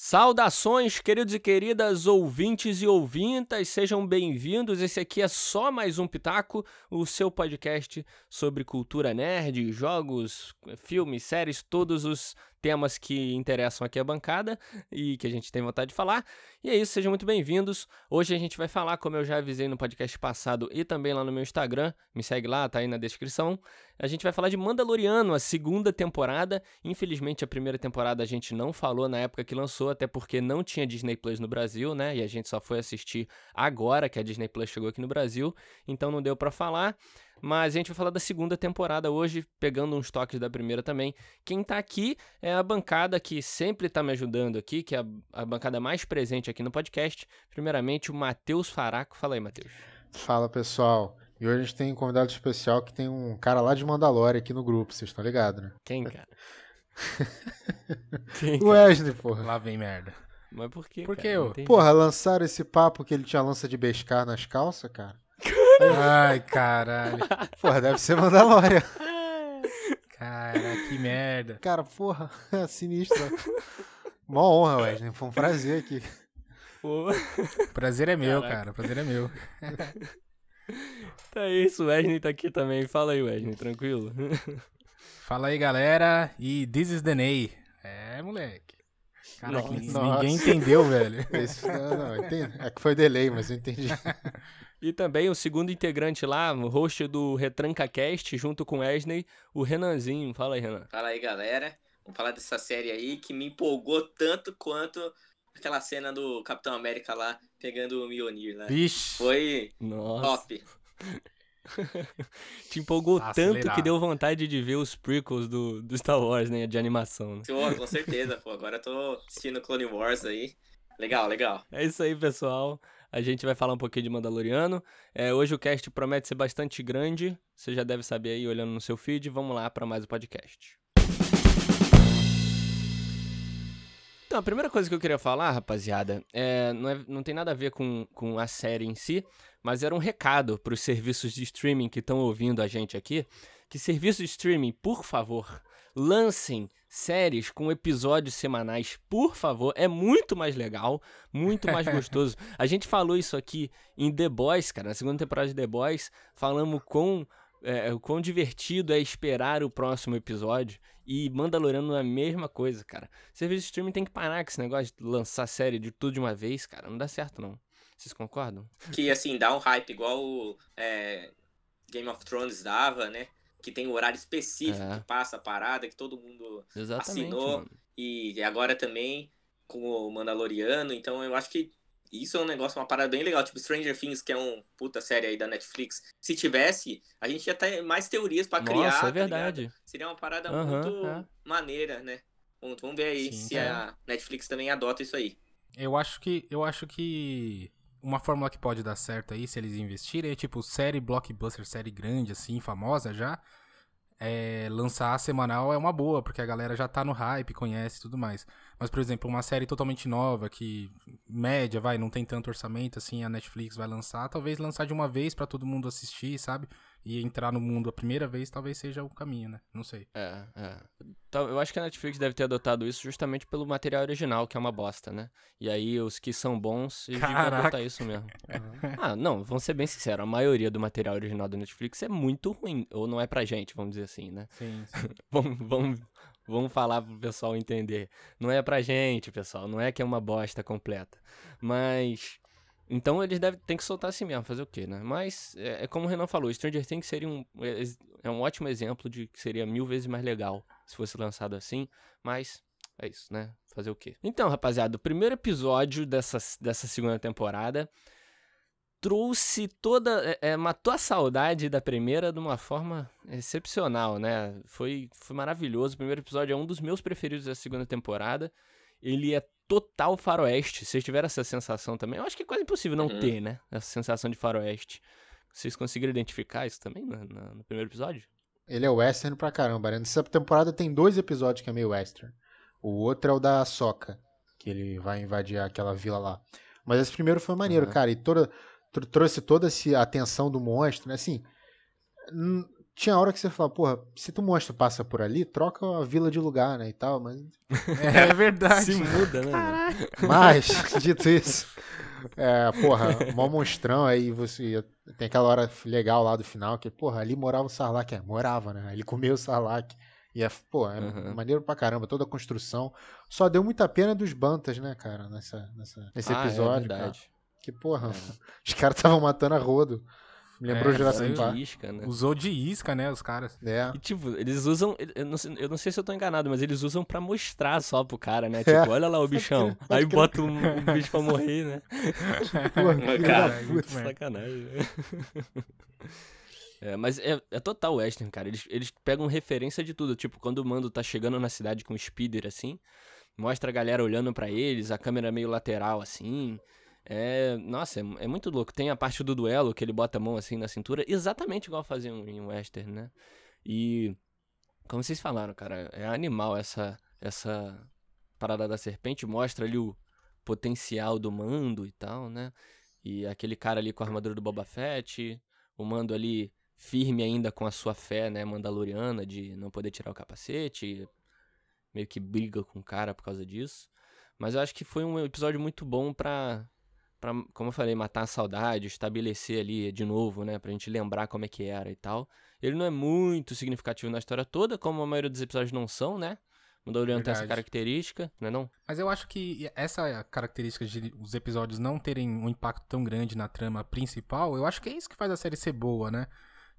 Saudações, queridos e queridas ouvintes e ouvintas, sejam bem-vindos. Esse aqui é só mais um Pitaco, o seu podcast sobre cultura nerd, jogos, filmes, séries, todos os temas que interessam aqui a bancada e que a gente tem vontade de falar. E é isso, sejam muito bem-vindos. Hoje a gente vai falar, como eu já avisei no podcast passado e também lá no meu Instagram, me segue lá, tá aí na descrição. A gente vai falar de Mandaloriano, a segunda temporada. Infelizmente, a primeira temporada a gente não falou na época que lançou, até porque não tinha Disney Plus no Brasil, né? E a gente só foi assistir agora que a Disney Plus chegou aqui no Brasil, então não deu para falar. Mas a gente vai falar da segunda temporada hoje, pegando uns toques da primeira também. Quem tá aqui é a bancada que sempre tá me ajudando aqui, que é a, a bancada mais presente aqui no podcast. Primeiramente, o Matheus Faraco. Fala aí, Matheus. Fala, pessoal. E hoje a gente tem um convidado especial que tem um cara lá de Mandalore aqui no grupo, vocês estão ligados, né? Quem, cara? Quem, o Wesley, porra. Lá vem merda. Mas por quê? Por que eu? Porra, lançaram esse papo que ele tinha lança de bescar nas calças, cara. Ai, caralho. Porra, deve ser Mandalorian. Cara, que merda. Cara, porra, é sinistro. Mó honra, Wesley. Foi um prazer aqui. Pô. Prazer é meu, Caraca. cara. Prazer é meu. Tá isso, o Wesley tá aqui também. Fala aí, Wesley, tranquilo? Fala aí, galera. E This is the Ney. É, moleque. Caraca, ninguém entendeu, velho. Esse, não, não, entendi. É que foi delay, mas eu entendi. E também o segundo integrante lá, o host do RetrancaCast, junto com o Wesley, o Renanzinho. Fala aí, Renan. Fala aí, galera. Vamos falar dessa série aí que me empolgou tanto quanto aquela cena do Capitão América lá pegando o Mjolnir, né? Vixe. Foi Nossa. top. Te empolgou tanto que deu vontade de ver os prequels do, do Star Wars, né? De animação. Né? Pô, com certeza, pô. Agora eu tô assistindo Clone Wars aí. Legal, legal. É isso aí, pessoal. A gente vai falar um pouquinho de Mandaloriano. É, hoje o cast promete ser bastante grande. Você já deve saber aí, olhando no seu feed. Vamos lá para mais um podcast. Então, a primeira coisa que eu queria falar, rapaziada, é, não, é, não tem nada a ver com, com a série em si, mas era um recado para os serviços de streaming que estão ouvindo a gente aqui. Que serviços de streaming, por favor, lancem séries com episódios semanais, por favor. É muito mais legal, muito mais gostoso. A gente falou isso aqui em The Boys, cara, na segunda temporada de The Boys, falamos com é, o quão divertido é esperar o próximo episódio. E Mandaloriano é a mesma coisa, cara. Serviço de streaming tem que parar com esse negócio de lançar série de tudo de uma vez, cara. Não dá certo, não. Vocês concordam? Que, assim, dá um hype igual o é, Game of Thrones dava, né? Que tem um horário específico é. que passa a parada, que todo mundo Exatamente, assinou. Mano. E agora também com o Mandaloriano. Então eu acho que isso é um negócio, uma parada bem legal. Tipo, Stranger Things, que é um puta série aí da Netflix. Se tivesse, a gente ia ter mais teorias para criar. Nossa, é tá verdade. Ligado? Seria uma parada uhum, muito é. maneira, né? Vamos, vamos ver aí Sim, se é. a Netflix também adota isso aí. Eu acho que. Eu acho que. Uma fórmula que pode dar certo aí, se eles investirem, é tipo série blockbuster, série grande, assim, famosa já é, lançar semanal é uma boa, porque a galera já tá no hype, conhece e tudo mais. Mas, por exemplo, uma série totalmente nova, que média, vai, não tem tanto orçamento, assim, a Netflix vai lançar, talvez lançar de uma vez para todo mundo assistir, sabe? E entrar no mundo a primeira vez talvez seja o caminho, né? Não sei. É, é. Então, eu acho que a Netflix deve ter adotado isso justamente pelo material original, que é uma bosta, né? E aí os que são bons, eles Caraca. devem adotar isso mesmo. Uhum. Ah, não, vamos ser bem sinceros, a maioria do material original da Netflix é muito ruim, ou não é pra gente, vamos dizer assim, né? Sim, sim. vamos, vamos, vamos falar pro pessoal entender. Não é pra gente, pessoal, não é que é uma bosta completa. Mas então eles devem ter que soltar assim mesmo, fazer o quê, né? Mas é, é, como o Renan falou, Stranger Things seria um, é, é, um ótimo exemplo de que seria mil vezes mais legal se fosse lançado assim, mas é isso, né? Fazer o quê? Então, rapaziada, o primeiro episódio dessa, dessa segunda temporada trouxe toda. É, é, matou a saudade da primeira de uma forma excepcional, né? Foi, foi maravilhoso. O primeiro episódio é um dos meus preferidos da segunda temporada. Ele é total faroeste. Vocês tiveram essa sensação também? Eu acho que é quase impossível não uhum. ter, né? Essa sensação de faroeste. Vocês conseguiram identificar isso também no, no, no primeiro episódio? Ele é western pra caramba. Né? Nessa temporada tem dois episódios que é meio western. O outro é o da Soca, que ele vai invadir aquela vila lá. Mas esse primeiro foi maneiro, uhum. cara. E toda, trouxe toda essa atenção do monstro, né? Assim, tinha hora que você fala, porra, se tu monstro passa por ali, troca a vila de lugar, né, e tal, mas... É, é verdade. Se muda, né? Mas, dito isso, é, porra, mó monstrão, aí você tem aquela hora legal lá do final, que, porra, ali morava o Sarlacc, é, morava, né, ele comeu o Sarlacc, e é, pô, é uhum. maneiro pra caramba, toda a construção. Só deu muita pena dos Bantas, né, cara, nessa, nessa, nesse ah, é episódio. É verdade. Cara. Que, porra, é. os caras estavam matando a rodo. Me lembrou é, Jurassic Park. Isca, né? Usou de isca, né, os caras. É. E, tipo, eles usam. Eu não, sei, eu não sei se eu tô enganado, mas eles usam pra mostrar só pro cara, né? Tipo, é. olha lá o bichão. Aí bota o um, um bicho pra morrer, né? Pô, cara, é sacanagem. Né? É, mas é, é total western, cara. Eles, eles pegam referência de tudo. Tipo, quando o Mando tá chegando na cidade com o speeder, assim, mostra a galera olhando para eles, a câmera meio lateral, assim. É, nossa, é, é, muito louco. Tem a parte do duelo que ele bota a mão assim na cintura, exatamente igual faziam em western, né? E como vocês falaram, cara, é animal essa essa parada da serpente, mostra ali o potencial do Mando e tal, né? E aquele cara ali com a armadura do Boba Fett, o Mando ali firme ainda com a sua fé, né, mandaloriana de não poder tirar o capacete, meio que briga com o cara por causa disso. Mas eu acho que foi um episódio muito bom pra pra, como eu falei, matar a saudade, estabelecer ali de novo, né? Pra gente lembrar como é que era e tal. Ele não é muito significativo na história toda, como a maioria dos episódios não são, né? Mandaloriano tem essa característica, não é não? Mas eu acho que essa característica de os episódios não terem um impacto tão grande na trama principal, eu acho que é isso que faz a série ser boa, né?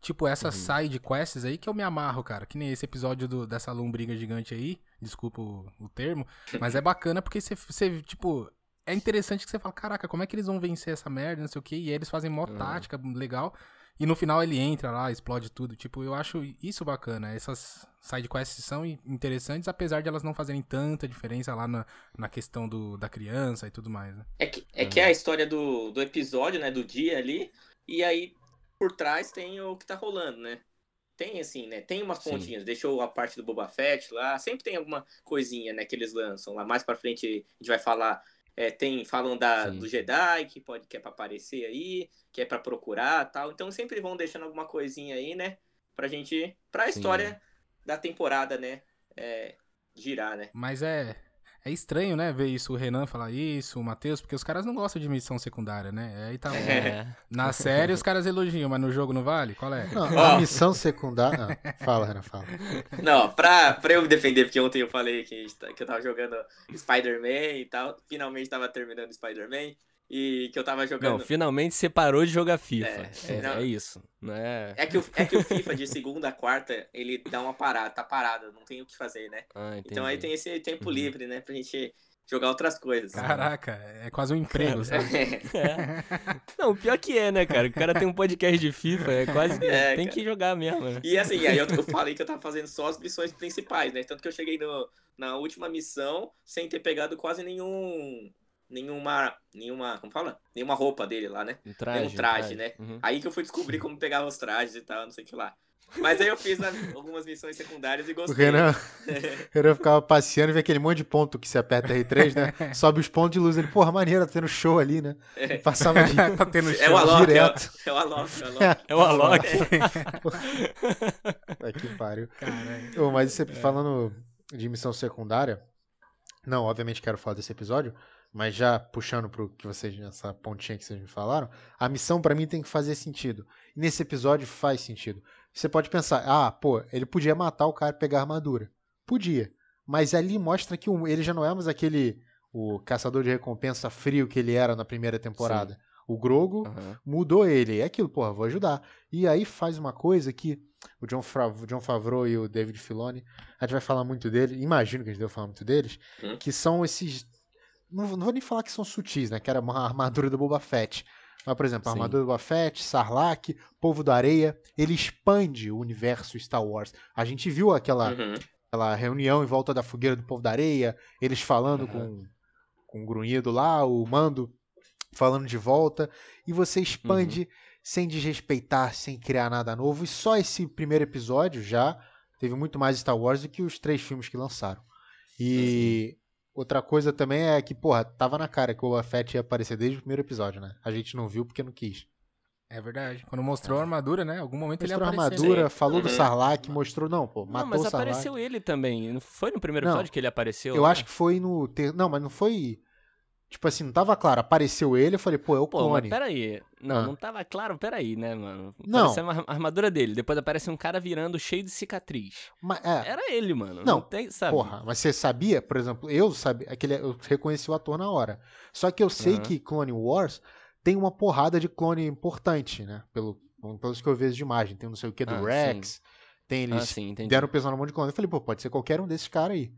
Tipo, essas uhum. side quests aí que eu me amarro, cara. Que nem esse episódio do, dessa lombriga gigante aí. Desculpa o, o termo. Mas é bacana porque você, tipo, é interessante que você fala, caraca, como é que eles vão vencer essa merda, não sei o quê, e aí eles fazem mó uhum. tática legal, e no final ele entra lá, explode tudo. Tipo, eu acho isso bacana. Essas sidequests são interessantes, apesar de elas não fazerem tanta diferença lá na, na questão do, da criança e tudo mais, né? É que é, uhum. que é a história do, do episódio, né, do dia ali, e aí por trás tem o que tá rolando, né? Tem assim, né? Tem umas pontinhas. Sim. Deixou a parte do Boba Fett lá. Sempre tem alguma coisinha, né? Que eles lançam lá. Mais pra frente a gente vai falar é, tem, falam da, do Jedi, que pode que é pra aparecer aí, que é pra procurar tal. Então sempre vão deixando alguma coisinha aí, né? Pra gente. Pra história Sim. da temporada, né? É, girar, né? Mas é. É estranho, né, ver isso, o Renan falar isso, o Matheus, porque os caras não gostam de missão secundária, né? Aí tá é. Na série os caras elogiam, mas no jogo não vale? Qual é? Não, a oh. missão secundária. Ah, fala, Renan, fala. Não, pra, pra eu me defender, porque ontem eu falei que, que eu tava jogando Spider-Man e tal, finalmente tava terminando Spider-Man e que eu tava jogando. Não, finalmente você parou de jogar FIFA. É, é, é isso. Não é... É, que o, é que o FIFA de segunda a quarta, ele dá uma parada, tá parado, não tem o que fazer, né? Ah, então aí tem esse tempo uhum. livre, né, pra gente jogar outras coisas. Caraca, é quase um emprego, sabe? É. Não, pior que é, né, cara? O cara tem um podcast de FIFA, é quase. É, tem cara. que jogar mesmo, né? E assim, aí eu, eu falei que eu tava fazendo só as missões principais, né? Tanto que eu cheguei no, na última missão sem ter pegado quase nenhum nenhuma. nenhuma. Como fala? Nenhuma roupa dele lá, né? Um traje. Nenhum traje, traje. né? Uhum. Aí que eu fui descobrir como pegava os trajes e tal, não sei o que lá. Mas aí eu fiz algumas missões secundárias e gostei. O Renan, Renan ficava passeando e vê aquele monte de ponto que se aperta R3, né? Sobe os pontos de luz. Ele, porra, maneiro, tá tendo show ali, né? É. Passava de... tá tendo show é o Alok, direto. É o, é o Alok, é o Alok. É o Alok. É. que pariu. Caralho. mas você é. falando de missão secundária, não, obviamente quero falar desse episódio, mas já puxando pro que vocês, essa pontinha que vocês me falaram, a missão para mim tem que fazer sentido. E nesse episódio faz sentido. Você pode pensar, ah, pô, ele podia matar o cara e pegar a armadura. Podia. Mas ali mostra que ele já não é mais aquele o caçador de recompensa frio que ele era na primeira temporada. Sim. O Grogo uhum. mudou ele. É aquilo, porra, vou ajudar. E aí faz uma coisa que o John, Fav John Favreau e o David Filoni, a gente vai falar muito dele, imagino que a gente deve falar muito deles, uhum. que são esses não, não, vou nem falar que são sutis, né? Que era uma armadura do Boba Fett. Mas, por exemplo, a Sim. armadura do Boba Fett, Sarlacc, Povo da Areia, ele expande o universo Star Wars. A gente viu aquela, uhum. aquela reunião em volta da fogueira do Povo da Areia, eles falando uhum. com, com o grunhido lá, o Mando falando de volta, e você expande uhum. sem desrespeitar, sem criar nada novo. E só esse primeiro episódio já teve muito mais Star Wars do que os três filmes que lançaram. E Outra coisa também é que, porra, tava na cara que o Boba Fett ia aparecer desde o primeiro episódio, né? A gente não viu porque não quis. É verdade. Quando mostrou a armadura, né? Algum momento mostrou ele apareceu. a armadura, falou do uhum. Sarlacc, mostrou... Não, pô, matou não, mas o Sarlacc. apareceu ele também. Não foi no primeiro episódio não, que ele apareceu? Eu acho que foi no... Ter... Não, mas não foi... Tipo assim, não tava claro. Apareceu ele, eu falei, pô, é o pô, clone. Mas peraí. Não, ah. não tava claro, peraí, né, mano? Não. Apareceu a armadura dele. Depois aparece um cara virando cheio de cicatriz. Mas, é. Era ele, mano. Não, não tem, sabe? Porra, mas você sabia, por exemplo, eu sabia, aquele, eu reconheci o ator na hora. Só que eu sei uhum. que Clone Wars tem uma porrada de clone importante, né? Pelo, pelos que eu vejo de imagem. Tem não sei o que do ah, Rex. Sim. Tem eles ah, sim, deram pesão na mão de clone. Eu falei, pô, pode ser qualquer um desses caras aí.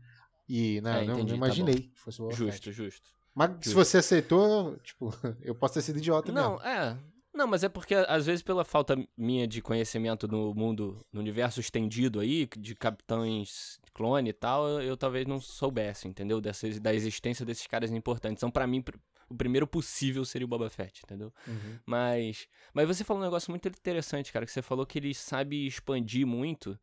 E, né, é, eu não, tá imaginei tá que fosse o Justo, justo. Mas se você aceitou, tipo, eu posso ter sido idiota não, mesmo. Não, é. Não, mas é porque às vezes pela falta minha de conhecimento no mundo, no universo estendido aí, de capitães clone e tal, eu, eu talvez não soubesse, entendeu? Dessas, da existência desses caras importantes. Então, para mim, o primeiro possível seria o Boba Fett, entendeu? Uhum. Mas, mas você falou um negócio muito interessante, cara, que você falou que ele sabe expandir muito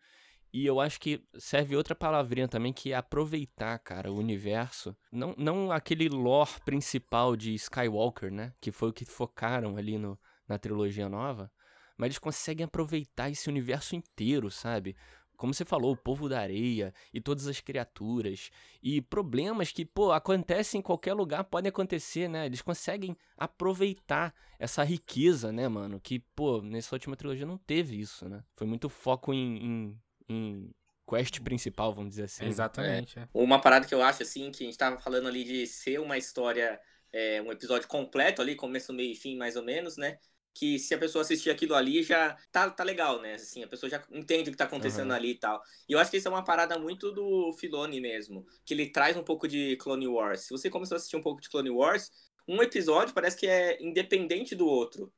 e eu acho que serve outra palavrinha também, que é aproveitar, cara, o universo. Não, não aquele lore principal de Skywalker, né? Que foi o que focaram ali no, na trilogia nova. Mas eles conseguem aproveitar esse universo inteiro, sabe? Como você falou, o povo da areia e todas as criaturas. E problemas que, pô, acontecem em qualquer lugar, podem acontecer, né? Eles conseguem aproveitar essa riqueza, né, mano? Que, pô, nessa última trilogia não teve isso, né? Foi muito foco em, em em quest principal, vamos dizer assim. Exatamente. É. Uma parada que eu acho, assim, que a gente tava falando ali de ser uma história, é, um episódio completo ali, começo, meio e fim, mais ou menos, né? Que se a pessoa assistir aquilo ali já tá, tá legal, né? Assim, a pessoa já entende o que tá acontecendo uhum. ali e tal. E eu acho que isso é uma parada muito do Filoni mesmo, que ele traz um pouco de Clone Wars. Se você começou a assistir um pouco de Clone Wars, um episódio parece que é independente do outro.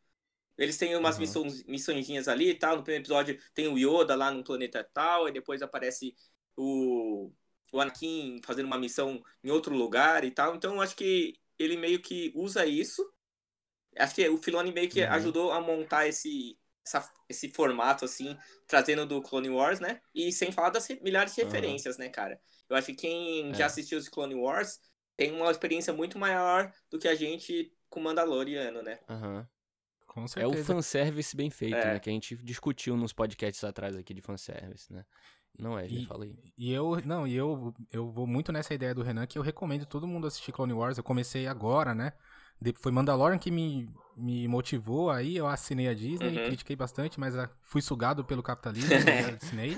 Eles têm umas uhum. missões, missõezinhas ali e tal. No primeiro episódio tem o Yoda lá no planeta tal, e depois aparece o, o Anakin fazendo uma missão em outro lugar e tal. Então acho que ele meio que usa isso. Acho que o Filoni meio que uhum. ajudou a montar esse, essa, esse formato, assim, trazendo do Clone Wars, né? E sem falar das milhares de referências, uhum. né, cara? Eu acho que quem é. já assistiu os Clone Wars tem uma experiência muito maior do que a gente com Mandaloriano, né? Aham. Uhum. Com certeza. É o fanservice bem feito, é. né? Que a gente discutiu nos podcasts atrás aqui de fanservice, né? Não é, já falei. E eu, não, e eu, eu vou muito nessa ideia do Renan que eu recomendo todo mundo assistir Clone Wars. Eu comecei agora, né? Foi Mandalorian que me, me motivou aí, eu assinei a Disney, uhum. critiquei bastante, mas ah, fui sugado pelo capitalismo, né, assinei.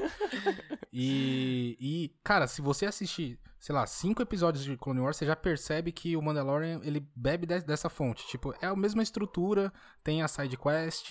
E, e, cara, se você assistir, sei lá, cinco episódios de Clone Wars, você já percebe que o Mandalorian, ele bebe de, dessa fonte. Tipo, é a mesma estrutura, tem a side quest,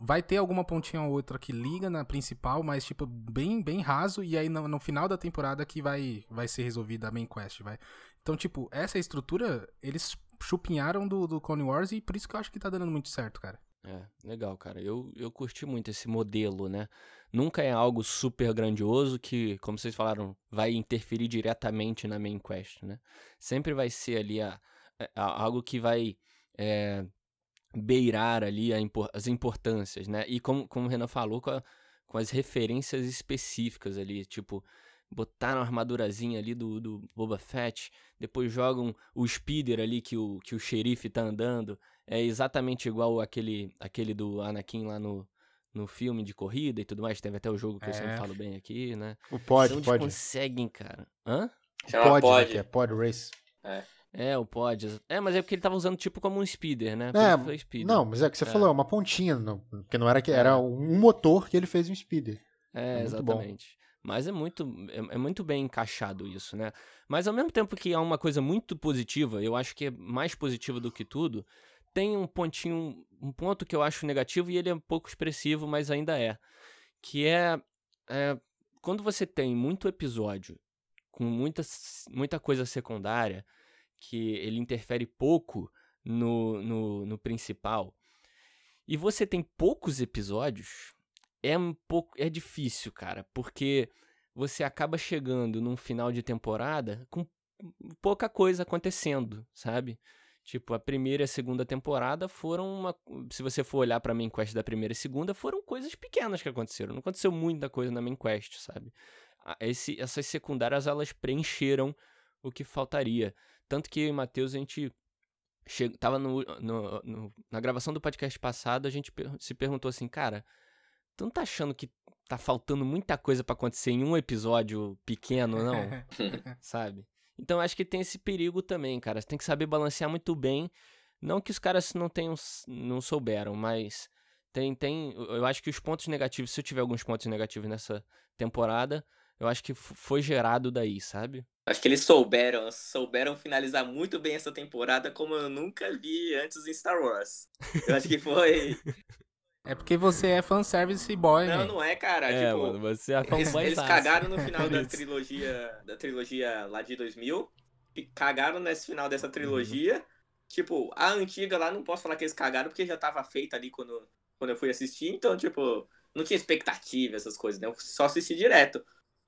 vai ter alguma pontinha ou outra que liga na principal, mas, tipo, bem, bem raso, e aí no, no final da temporada que vai, vai ser resolvida a main quest, vai. Então, tipo, essa estrutura, eles chupinharam do, do Clone Wars e por isso que eu acho que tá dando muito certo, cara. É, legal, cara. Eu, eu curti muito esse modelo, né? Nunca é algo super grandioso que, como vocês falaram, vai interferir diretamente na main quest, né? Sempre vai ser ali a, a algo que vai é, beirar ali a, as importâncias, né? E como, como o Renan falou, com, a, com as referências específicas ali, tipo, botaram a armadurazinha ali do, do Boba Fett, depois jogam o speeder ali que o, que o xerife tá andando, é exatamente igual aquele, aquele do Anakin lá no, no filme de corrida e tudo mais, teve até o jogo que é. eu sempre é. falo bem aqui, né? O pod, pode. conseguem, cara. Hã? Chama pod, pod. é pod race. É. É, o pod. É, mas é porque ele tava usando tipo como um speeder, né? É, speeder. Não, mas é o que você é. falou, é uma pontinha, porque não era que era é. um motor que ele fez um speeder. É, exatamente. Bom. Mas é muito, é, é, muito bem encaixado isso, né? Mas ao mesmo tempo que há uma coisa muito positiva, eu acho que é mais positiva do que tudo, tem um pontinho, um ponto que eu acho negativo e ele é um pouco expressivo, mas ainda é. Que é, é quando você tem muito episódio com muita, muita coisa secundária, que ele interfere pouco no, no, no principal, e você tem poucos episódios, é um pouco. É difícil, cara, porque você acaba chegando num final de temporada com pouca coisa acontecendo, sabe? Tipo, a primeira e a segunda temporada foram uma. Se você for olhar pra main quest da primeira e segunda, foram coisas pequenas que aconteceram. Não aconteceu muita coisa na main quest, sabe? Esse, essas secundárias, elas preencheram o que faltaria. Tanto que eu e Matheus, a gente che... tava no, no, no, na gravação do podcast passado, a gente se perguntou assim, cara, tu não tá achando que tá faltando muita coisa para acontecer em um episódio pequeno, não? Sabe? Então acho que tem esse perigo também, cara. Você tem que saber balancear muito bem. Não que os caras não tenham, não souberam, mas tem, tem, eu acho que os pontos negativos, se eu tiver alguns pontos negativos nessa temporada, eu acho que foi gerado daí, sabe? Acho que eles souberam, souberam finalizar muito bem essa temporada como eu nunca vi antes em Star Wars. Eu acho que foi É porque você é fanservice boy, né? Não, não é, cara. É, tipo, mano, você é eles, eles cagaram no final da trilogia, da trilogia lá de 2000. Cagaram nesse final dessa trilogia. Uhum. Tipo, a antiga lá não posso falar que eles cagaram porque já tava feita ali quando, quando eu fui assistir. Então, tipo, não tinha expectativa, essas coisas, né? Eu só assisti direto.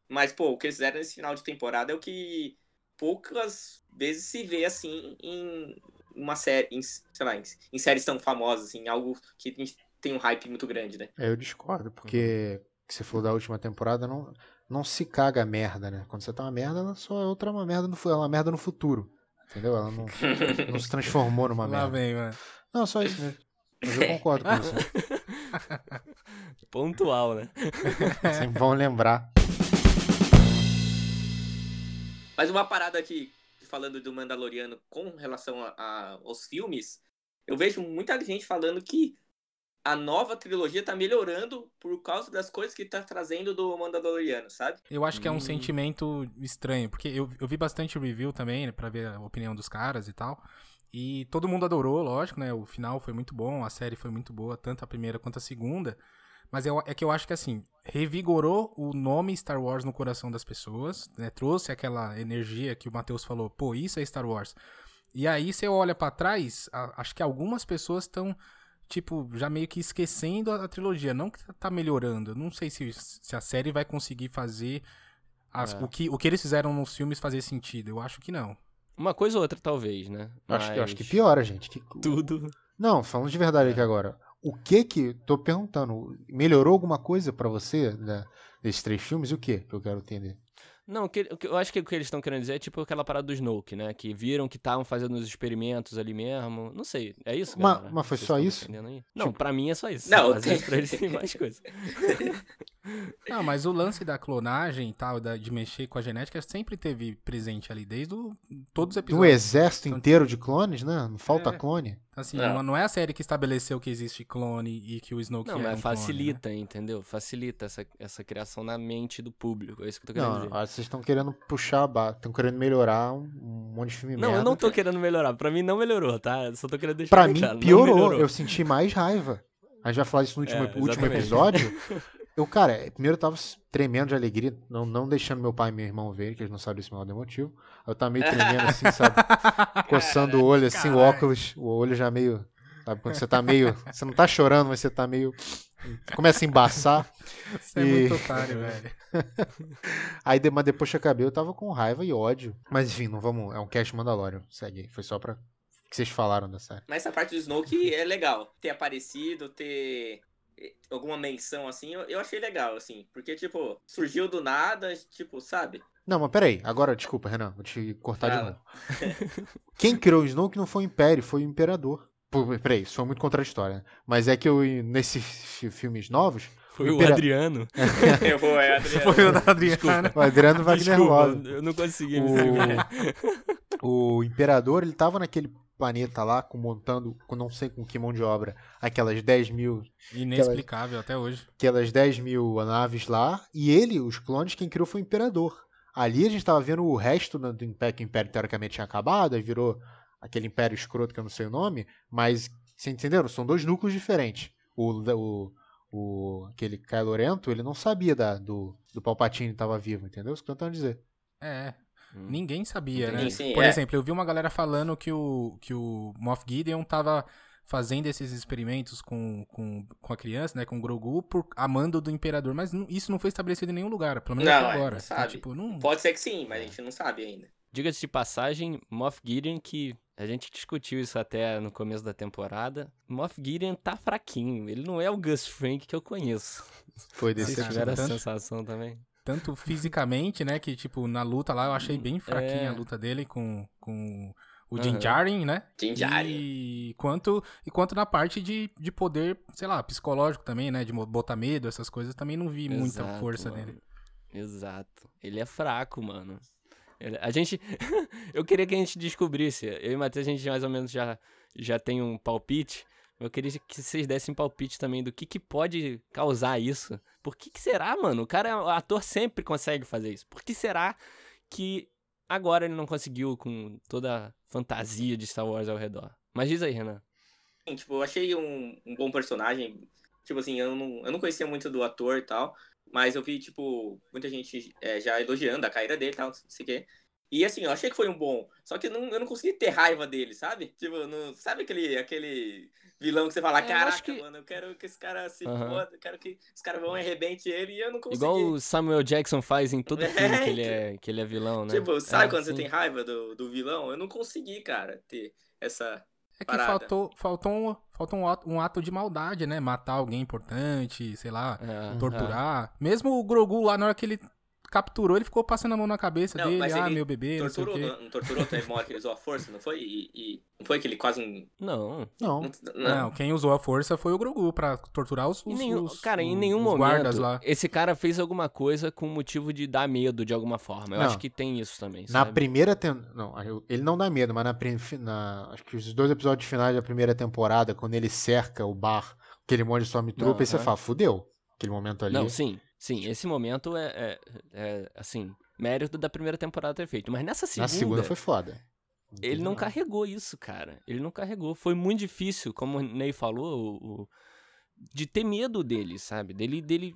Mas, pô, o que eles fizeram nesse final de temporada é o que poucas vezes se vê assim em uma série, em, sei lá, em, em séries tão famosas, assim, algo que a gente tem um hype muito grande, né? É, eu discordo, porque uhum. você falou da última temporada, não, não se caga a merda, né? Quando você tá uma merda, ela só é outra uma merda no, ela é uma merda no futuro. Entendeu? Ela não, não se transformou numa merda. Lá vem, mano. Não, só isso mesmo. Mas eu concordo com você. Pontual, né? Sempre vão lembrar. Mas uma parada aqui, falando do Mandaloriano com relação a, a, aos filmes, eu vejo muita gente falando que a nova trilogia tá melhorando por causa das coisas que tá trazendo do Mandaloriano, sabe? Eu acho que é um hum. sentimento estranho, porque eu, eu vi bastante review também, né, pra ver a opinião dos caras e tal. E todo mundo adorou, lógico, né? O final foi muito bom, a série foi muito boa, tanto a primeira quanto a segunda. Mas eu, é que eu acho que, assim, revigorou o nome Star Wars no coração das pessoas, né? Trouxe aquela energia que o Matheus falou, pô, isso é Star Wars. E aí, você olha para trás, a, acho que algumas pessoas estão tipo, já meio que esquecendo a, a, trilogia. Não que tá melhorando. Não sei se, se a série vai conseguir fazer as, é. o, que, o que eles fizeram nos filmes fazer sentido. Eu acho que não. Uma coisa ou outra, talvez, né? Mas... Acho, que, acho que piora, gente. Que... Tudo. Não, falando de verdade é. aqui agora. O que que. Tô perguntando. Melhorou alguma coisa para você né, desses três filmes? E o que que eu quero entender? Não, que, eu acho que o que eles estão querendo dizer é tipo aquela parada do Snoke, né? Que viram que estavam fazendo os experimentos ali mesmo. Não sei, é isso? Mas, mas foi só isso? Não, tipo... pra mim é só isso. Não, Às vezes pra eles tem mais coisa. Não, mas o lance da clonagem e tal, da, de mexer com a genética, sempre teve presente ali, desde o, todos os episódios. No exército então, inteiro de clones, né? Não falta é. clone. Assim, não. não. é a série que estabeleceu que existe clone e que o Snoke não, é mas um facilita, clone, né? entendeu? Facilita essa, essa criação na mente do público. É isso que eu tô querendo não, dizer. Vocês estão querendo puxar a barra, estão querendo melhorar um, um, monte de filme Não, merda. eu não tô querendo melhorar. Pra mim não melhorou, tá? Eu só tô querendo deixar Pra mim claro. piorou. Eu senti mais raiva. A gente vai falar isso no último, é, último episódio. Eu, cara, primeiro eu tava tremendo de alegria, não, não deixando meu pai e meu irmão ver, que eles não sabem desse modo motivo. Eu tava meio tremendo assim, sabe? Coçando o olho, assim, o óculos, o olho já meio Sabe? Quando você tá meio. Você não tá chorando, mas você tá meio. Começa a embaçar. Você e... é muito otário, velho. aí, mas depois que eu acabei, eu tava com raiva e ódio. Mas enfim, não vamos. É um cast Mandalorian. Segue. Foi só pra. que vocês falaram da série. Mas essa parte do Snoke é legal. Ter aparecido, ter alguma menção assim, eu, eu achei legal, assim. Porque, tipo, surgiu do nada, tipo, sabe? Não, mas peraí. Agora, desculpa, Renan. Vou te cortar Fala. de novo. Quem criou o Snoke não foi o Império, foi o Imperador. Peraí, isso foi muito contraditório, né? Mas é que eu, nesses filmes novos. Foi o, Impera... Adriano. eu vou, é Adriano. Foi o Adriano. Desculpa. O Adriano Wagner Desculpa, Eu não consegui me o... o Imperador, ele tava naquele planeta lá, com, montando, com não sei com que mão de obra, aquelas 10 mil. Inexplicável aquelas, até hoje. Aquelas 10 mil naves lá. E ele, os clones, quem criou foi o Imperador. Ali a gente tava vendo o resto do Império, que o Império teoricamente tinha acabado, aí virou aquele império escroto que eu não sei o nome, mas, você entenderam? São dois núcleos diferentes. O, o, o aquele Kylo Rento, ele não sabia da, do, do Palpatine estava vivo, entendeu? Isso que eu tô tentando dizer. É, hum. ninguém sabia, né? Sim, Por é. exemplo, eu vi uma galera falando que o, que o Moff Gideon tava fazendo esses experimentos com, com, com a criança, né, com o Grogu, por amando do Imperador, mas isso não foi estabelecido em nenhum lugar, pelo menos não, até agora. Não então, sabe. Então, tipo, não... Pode ser que sim, mas a gente não sabe ainda. Diga-se de passagem, Moff Gideon, que a gente discutiu isso até no começo da temporada, Moff Gideon tá fraquinho. Ele não é o Gus Frank que eu conheço. Foi desse Vocês tiveram a sensação também? Tanto fisicamente, né, que tipo, na luta lá eu achei bem fraquinha é... a luta dele com, com o uhum. Jinjarin, né? Jinjarin. E quanto, e quanto na parte de, de poder, sei lá, psicológico também, né? De botar medo, essas coisas, também não vi Exato, muita força mano. nele. Exato. Ele é fraco, mano. A gente. eu queria que a gente descobrisse. Eu e o Matheus, a gente mais ou menos já, já tem um palpite. Eu queria que vocês dessem palpite também do que, que pode causar isso. Por que, que será, mano? O cara, o ator sempre consegue fazer isso. Por que será que agora ele não conseguiu com toda a fantasia de Star Wars ao redor? Mas diz aí, Renan. Tipo, eu achei um, um bom personagem. Tipo assim, eu não, eu não conhecia muito do ator e tal. Mas eu vi, tipo, muita gente é, já elogiando a carreira dele e tal, não sei o quê. E assim, eu achei que foi um bom. Só que não, eu não consegui ter raiva dele, sabe? Tipo, não, sabe aquele, aquele vilão que você fala, é, caraca, que... mano, eu quero que esse cara se uhum. foda, eu quero que os caras vão arrebente ele e eu não consigo. Igual o Samuel Jackson faz em todo é, filme que ele é, que ele é vilão, né? Tipo, sabe é, quando sim. você tem raiva do, do vilão? Eu não consegui, cara, ter essa é que Parada. faltou, faltou, um, faltou um, ato, um ato de maldade, né? Matar alguém importante, sei lá, é, torturar. É. Mesmo o Grogu lá, na hora que ele capturou, ele ficou passando a mão na cabeça não, dele, ah, meu bebê, torturou, não sei o quê. Não, torturou, teve uma hora que ele usou a força, não foi? E, e não foi que ele quase... Um... Não. Não. não. Não, quem usou a força foi o Grogu pra torturar os, os, nenhum, os Cara, em nenhum momento lá. esse cara fez alguma coisa com motivo de dar medo de alguma forma. Eu não. acho que tem isso também, Na primeira... Tem... Não, ele não dá medo, mas na, na... Acho que os dois episódios finais da primeira temporada, quando ele cerca o bar, aquele monte de Stormtrooper, aí você fala, fudeu. Aquele momento ali. Não, sim. Sim, esse momento é, é, é, assim, mérito da primeira temporada ter feito. Mas nessa segunda. Na segunda foi foda. Não ele não nada. carregou isso, cara. Ele não carregou. Foi muito difícil, como o Ney falou, o, o, de ter medo dele, sabe? Dele, dele,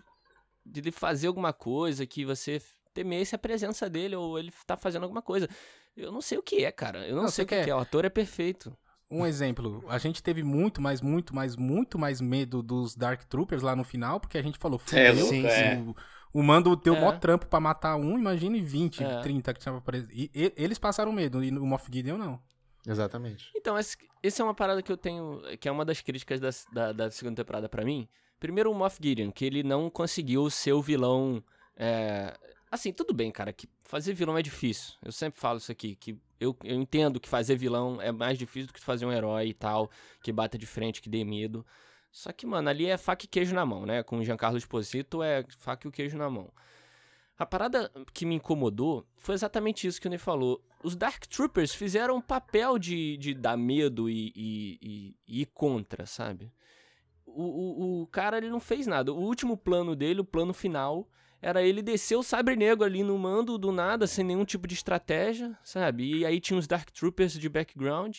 dele fazer alguma coisa que você temesse a presença dele ou ele tá fazendo alguma coisa. Eu não sei o que é, cara. Eu não, não sei o que é. é. O ator é perfeito. Um exemplo, a gente teve muito, mais, muito, mais, muito mais medo dos Dark Troopers lá no final, porque a gente falou, é, sim, é. o, o mando deu é. mó trampo pra matar um, imagine 20, é. 30 que tinha aparecido. E, e, eles passaram medo, e o Moff Gideon não. Exatamente. Então, essa é uma parada que eu tenho, que é uma das críticas da, da, da segunda temporada para mim. Primeiro, o Moff Gideon, que ele não conseguiu ser o vilão... É... Assim, tudo bem, cara, que fazer vilão é difícil. Eu sempre falo isso aqui, que eu, eu entendo que fazer vilão é mais difícil do que fazer um herói e tal, que bata de frente, que dê medo. Só que, mano, ali é faca e queijo na mão, né? Com o Giancarlo Esposito é faca e o queijo na mão. A parada que me incomodou foi exatamente isso que o Ney falou. Os Dark Troopers fizeram um papel de, de dar medo e, e, e, e contra, sabe? O, o, o cara ele não fez nada. O último plano dele, o plano final, era ele descer o Sabre Negro ali no mando do nada, sem nenhum tipo de estratégia, sabe? E aí tinha os Dark Troopers de background.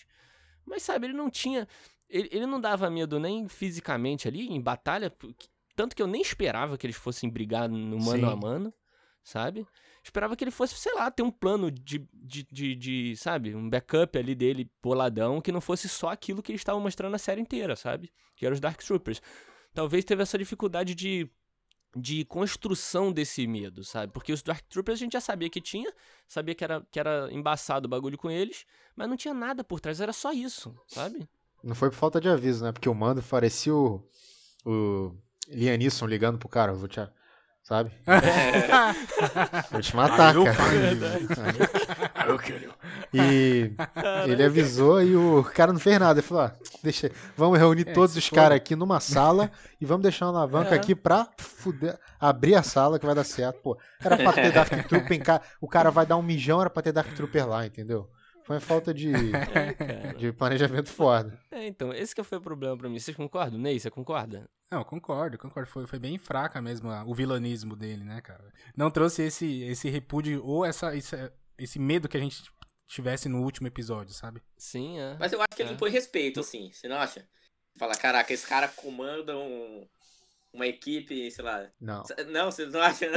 Mas, sabe, ele não tinha. Ele, ele não dava medo nem fisicamente ali, em batalha. Tanto que eu nem esperava que eles fossem brigar no mano Sim. a mano, sabe? Esperava que ele fosse, sei lá, ter um plano de, de, de, de, sabe? Um backup ali dele, boladão, que não fosse só aquilo que eles estavam mostrando a série inteira, sabe? Que eram os Dark Troopers. Talvez teve essa dificuldade de de construção desse medo, sabe? Porque os Dark Troopers a gente já sabia que tinha, sabia que era, que era embaçado o bagulho com eles, mas não tinha nada por trás, era só isso, sabe? Não foi por falta de aviso, né? Porque o mando parecia o, o Lianisson ligando pro cara, vou te, sabe? É. Vou te matar, Ai, cara. Eu quero. E ele avisou e o cara não fez nada. Ele falou: ah, deixa, vamos reunir é, todos os caras aqui numa sala e vamos deixar uma alavanca é. aqui pra fuder, abrir a sala que vai dar certo. Pô, era pra ter Dark Trooper em casa. O cara vai dar um mijão, era pra ter Dark Trooper lá, entendeu? Foi falta de, é, de planejamento foda. É, então, esse que foi o problema pra mim. Vocês concordam? Ney, você concorda? Não, concordo, concordo. Foi, foi bem fraca mesmo o vilanismo dele, né, cara? Não trouxe esse, esse repúdio ou essa, esse, esse medo que a gente tivesse no último episódio, sabe? Sim, é. Mas eu acho que ele é. impõe respeito, assim, você não acha? Fala, caraca, esse cara comanda um, uma equipe, sei lá. Não. Não, vocês não acham?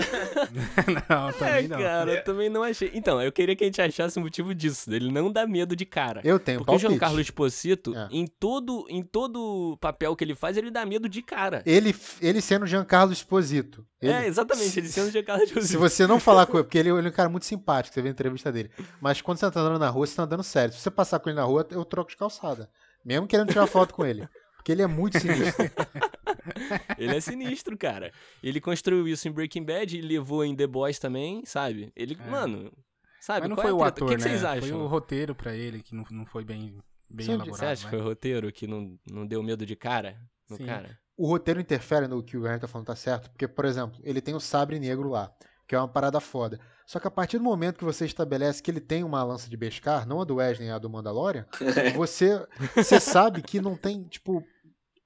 não, também é, não. Cara, eu também não achei. Então, eu queria que a gente achasse o um motivo disso, dele não dar medo de cara. Eu tenho Porque palpite. o Giancarlo Esposito, é. em todo em todo papel que ele faz, ele dá medo de cara. Ele, ele sendo Giancarlo Esposito. Ele... É, exatamente, ele sendo Giancarlo Esposito. Se você não falar com ele, porque ele, ele é um cara muito simpático, você vê a entrevista dele. Mas quando você tá andando na rua, você tá andando sério. Se você passar com ele na rua, eu troco de calçada. Mesmo querendo tirar foto com ele. Porque ele é muito sinistro. ele é sinistro, cara. Ele construiu isso em Breaking Bad e levou em The Boys também, sabe? Ele, é. mano. Sabe? Mas não Qual foi é o ator, ator, que, né? que vocês acham? Foi o roteiro pra ele que não, não foi bem, bem Sim, elaborado. Você acha que né? foi o roteiro que não, não deu medo de cara no Sim. cara? O roteiro interfere no que o Guilherme tá falando, tá certo? Porque, por exemplo, ele tem o sabre negro lá, que é uma parada foda. Só que a partir do momento que você estabelece que ele tem uma lança de Beskar, não a do Wesley, a do Mandalorian, você, você sabe que não tem, tipo,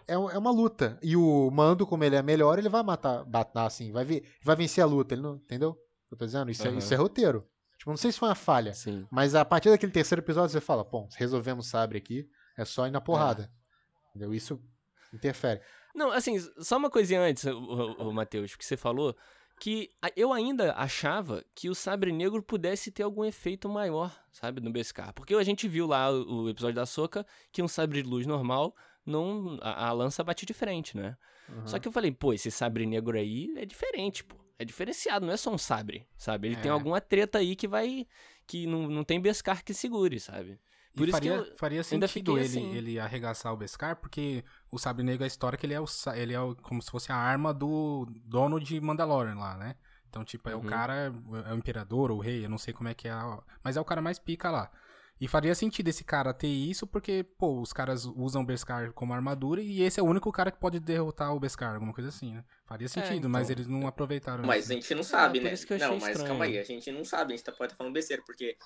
é, é uma luta. E o Mando, como ele é melhor, ele vai matar, assim, vai, ver, vai vencer a luta, ele não, entendeu? Eu tô dizendo, isso, é, Aham. isso é roteiro. Tipo, não sei se foi uma falha, Sim. mas a partir daquele terceiro episódio você fala, bom, resolvemos o sabre aqui, é só ir na porrada. Entendeu? Isso interfere. Não, assim, só uma coisinha antes, o, o, o Matheus, que você falou, que eu ainda achava que o Sabre Negro pudesse ter algum efeito maior, sabe, no Beskar. Porque a gente viu lá o episódio da Soca que um sabre de luz normal, não, a, a lança bate de frente, né? Uhum. Só que eu falei, pô, esse sabre negro aí é diferente, pô. É diferenciado, não é só um sabre, sabe? Ele tem É. alguma treta aí que vai. que não, não tem Beskar que segure, sabe? Por e isso que faria, eu faria sentido ele, assim. ele arregaçar o Beskar, porque o Sabre Negro, a história é que ele é, o, ele é o- como se fosse a arma do dono de Mandalorian lá, né? Então, tipo, é Uhum. o cara, é o imperador ou o rei, eu não sei como é que é, mas é o cara mais pica lá. E faria sentido esse cara ter isso, porque, pô, os caras usam o Beskar como armadura e esse é o único cara que pode derrotar o Beskar, alguma coisa assim, né? Faria sentido, mas então. eles não aproveitaram Mas isso. a gente não sabe, É, por né? isso que eu não, mas estranho. calma aí, a gente não sabe, a gente tá, pode estar falando besteira, porque,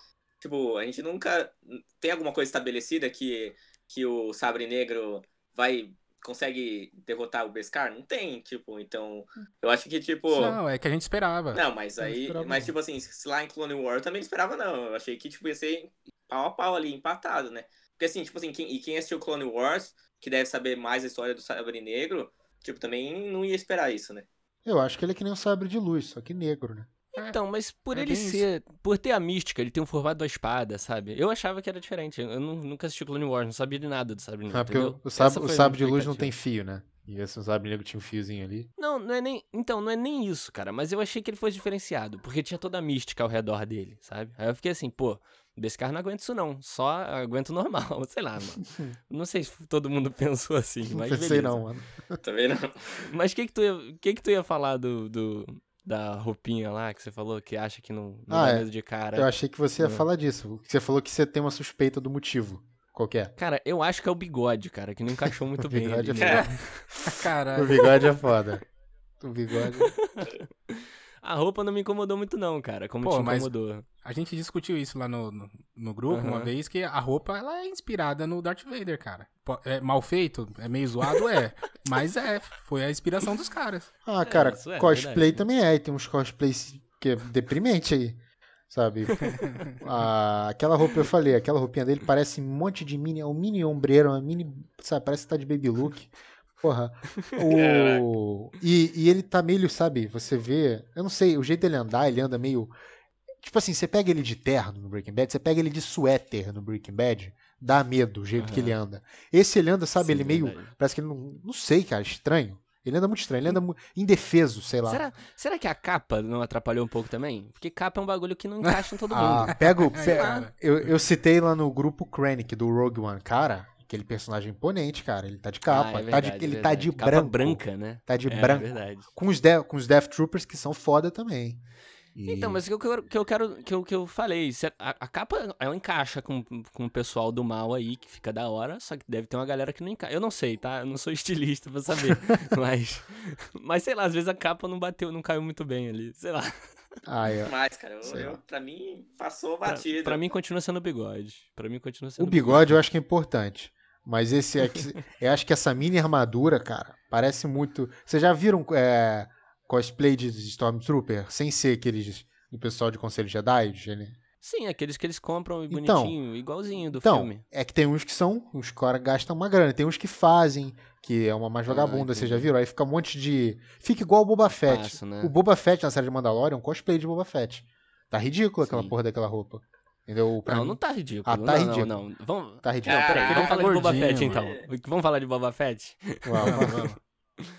tipo, a gente nunca. Tem alguma coisa estabelecida que, que o Sabre Negro vai. consegue derrotar o Beskar? Não tem, tipo, então. Eu acho que, tipo. Não, é que a gente esperava. Não, mas não aí. Mas, tipo assim, se lá em Clone War eu também não esperava, não. Eu achei que, tipo, ia ser pau a pau ali, empatado, né? Porque assim, tipo assim, quem, e quem assistiu Clone Wars, que deve saber mais a história do Sabre Negro, tipo, também não ia esperar isso, né? Eu acho que ele é que nem um sabre de luz, só que negro, né? Então, mas por é ele bem isso. ser. Por ter a mística, ele tem um formato da espada, sabe? Eu achava que era diferente. Eu nu- nunca assisti Clone Wars, não sabia de nada do Sabre Negro. Ah, porque entendeu? o, o sabre, Essa o sabre de luz não tem fio, né? E esse sabre negro tinha um fiozinho ali. Não, não é nem. Então, não é nem isso, cara. Mas eu achei que ele fosse diferenciado. Porque tinha toda a mística ao redor dele, sabe? Aí eu fiquei assim, pô, desse cara não aguenta isso não. Só aguento normal. Sei lá, mano. Não sei se todo mundo pensou assim, Não mas pensei beleza. não, mano. Também não. Mas o que que tu ia, que que tu ia falar do, do- da roupinha lá que você falou que acha que não, não Ah, dá é. medo de cara? Eu achei que você ia É. falar disso. Você falou que você tem uma suspeita do motivo. Qual que é? Cara, eu acho que é o bigode, cara, que não encaixou muito O bem é né? foda. O Caralho. bigode é foda. O bigode. A roupa não me incomodou muito não, cara, como Pô, te mas- incomodou. A gente discutiu isso lá no, no, no grupo uma Aham. vez, que a roupa ela é inspirada no Darth Vader, cara. É mal feito? É meio zoado? É. Mas é, foi a inspiração dos caras. Ah, cara, isso é cosplay verdade. também é. E tem uns cosplays que é deprimente aí. Sabe? Ah, aquela roupa eu falei, aquela roupinha dele parece um monte de mini, um mini ombreiro, uma mini, sabe, parece que tá de baby look. Porra. O... E, e ele tá meio, sabe, você vê, eu não sei, o jeito dele andar, ele anda meio Tipo assim, você pega ele de terno no Breaking Bad, você pega ele de suéter no Breaking Bad, dá medo o jeito que Aham. ele anda. Esse ele anda, sabe, Sim, ele meio, verdade. parece que ele não, não sei, cara, estranho. Ele anda muito estranho, ele anda indefeso, sei lá. Será, será que a capa não atrapalhou um pouco também? Porque capa é um bagulho que não encaixa em todo mundo. Ah, pega o. Pe- eu, eu citei lá no grupo Krennic do Rogue One. Cara, aquele personagem imponente, cara. Ele tá de capa. Ah, é ele tá de, verdade, ele é tá verdade. de Capa branco. branca, né? Tá de É, branco. verdade. Com os, de, com os Death Troopers que são foda também. E- Então, mas o que eu, quero- que eu quero, que eu, que eu falei, a, a capa, ela encaixa com, com o pessoal do mal aí, que fica da hora, só que deve ter uma galera que não encaixa. Eu não sei, tá? Eu não sou estilista pra saber, mas, mas sei lá, às vezes a capa não bateu, não caiu muito bem ali, sei lá. Ah, é. Mas, cara, eu, eu- pra mim, passou Pra, batido. pra mim continua sendo bigode, pra mim continua sendo O bigode eu acho que é importante. Mas esse aqui. eu acho que essa mini armadura, cara, parece muito. Vocês já viram é, cosplay de Stormtrooper? Sem ser aqueles do pessoal de Conselho Jedi? de gene- Sim, aqueles que eles compram Então, bonitinho, igualzinho do Então, filme. é que tem uns que são, os caras gastam uma grana, tem uns que fazem, que é uma mais Ah, vagabunda, vocês já viram? Aí fica um monte de. Fica igual o Boba Fett. Passo, né? O Boba Fett na série de Mandalorian é um cosplay de Boba Fett. Tá ridículo aquela Sim. porra daquela roupa. Entendeu? Pra Não, mim, não tá ridículo. Ah, tá não, ridículo. não, não. Vamos, Tá ridículo. Não, peraí, Ah, vamos falar de tá Boba gordinho, Fett então. mano. Vamos falar de Boba Fett? Uau, Vamos, vamos.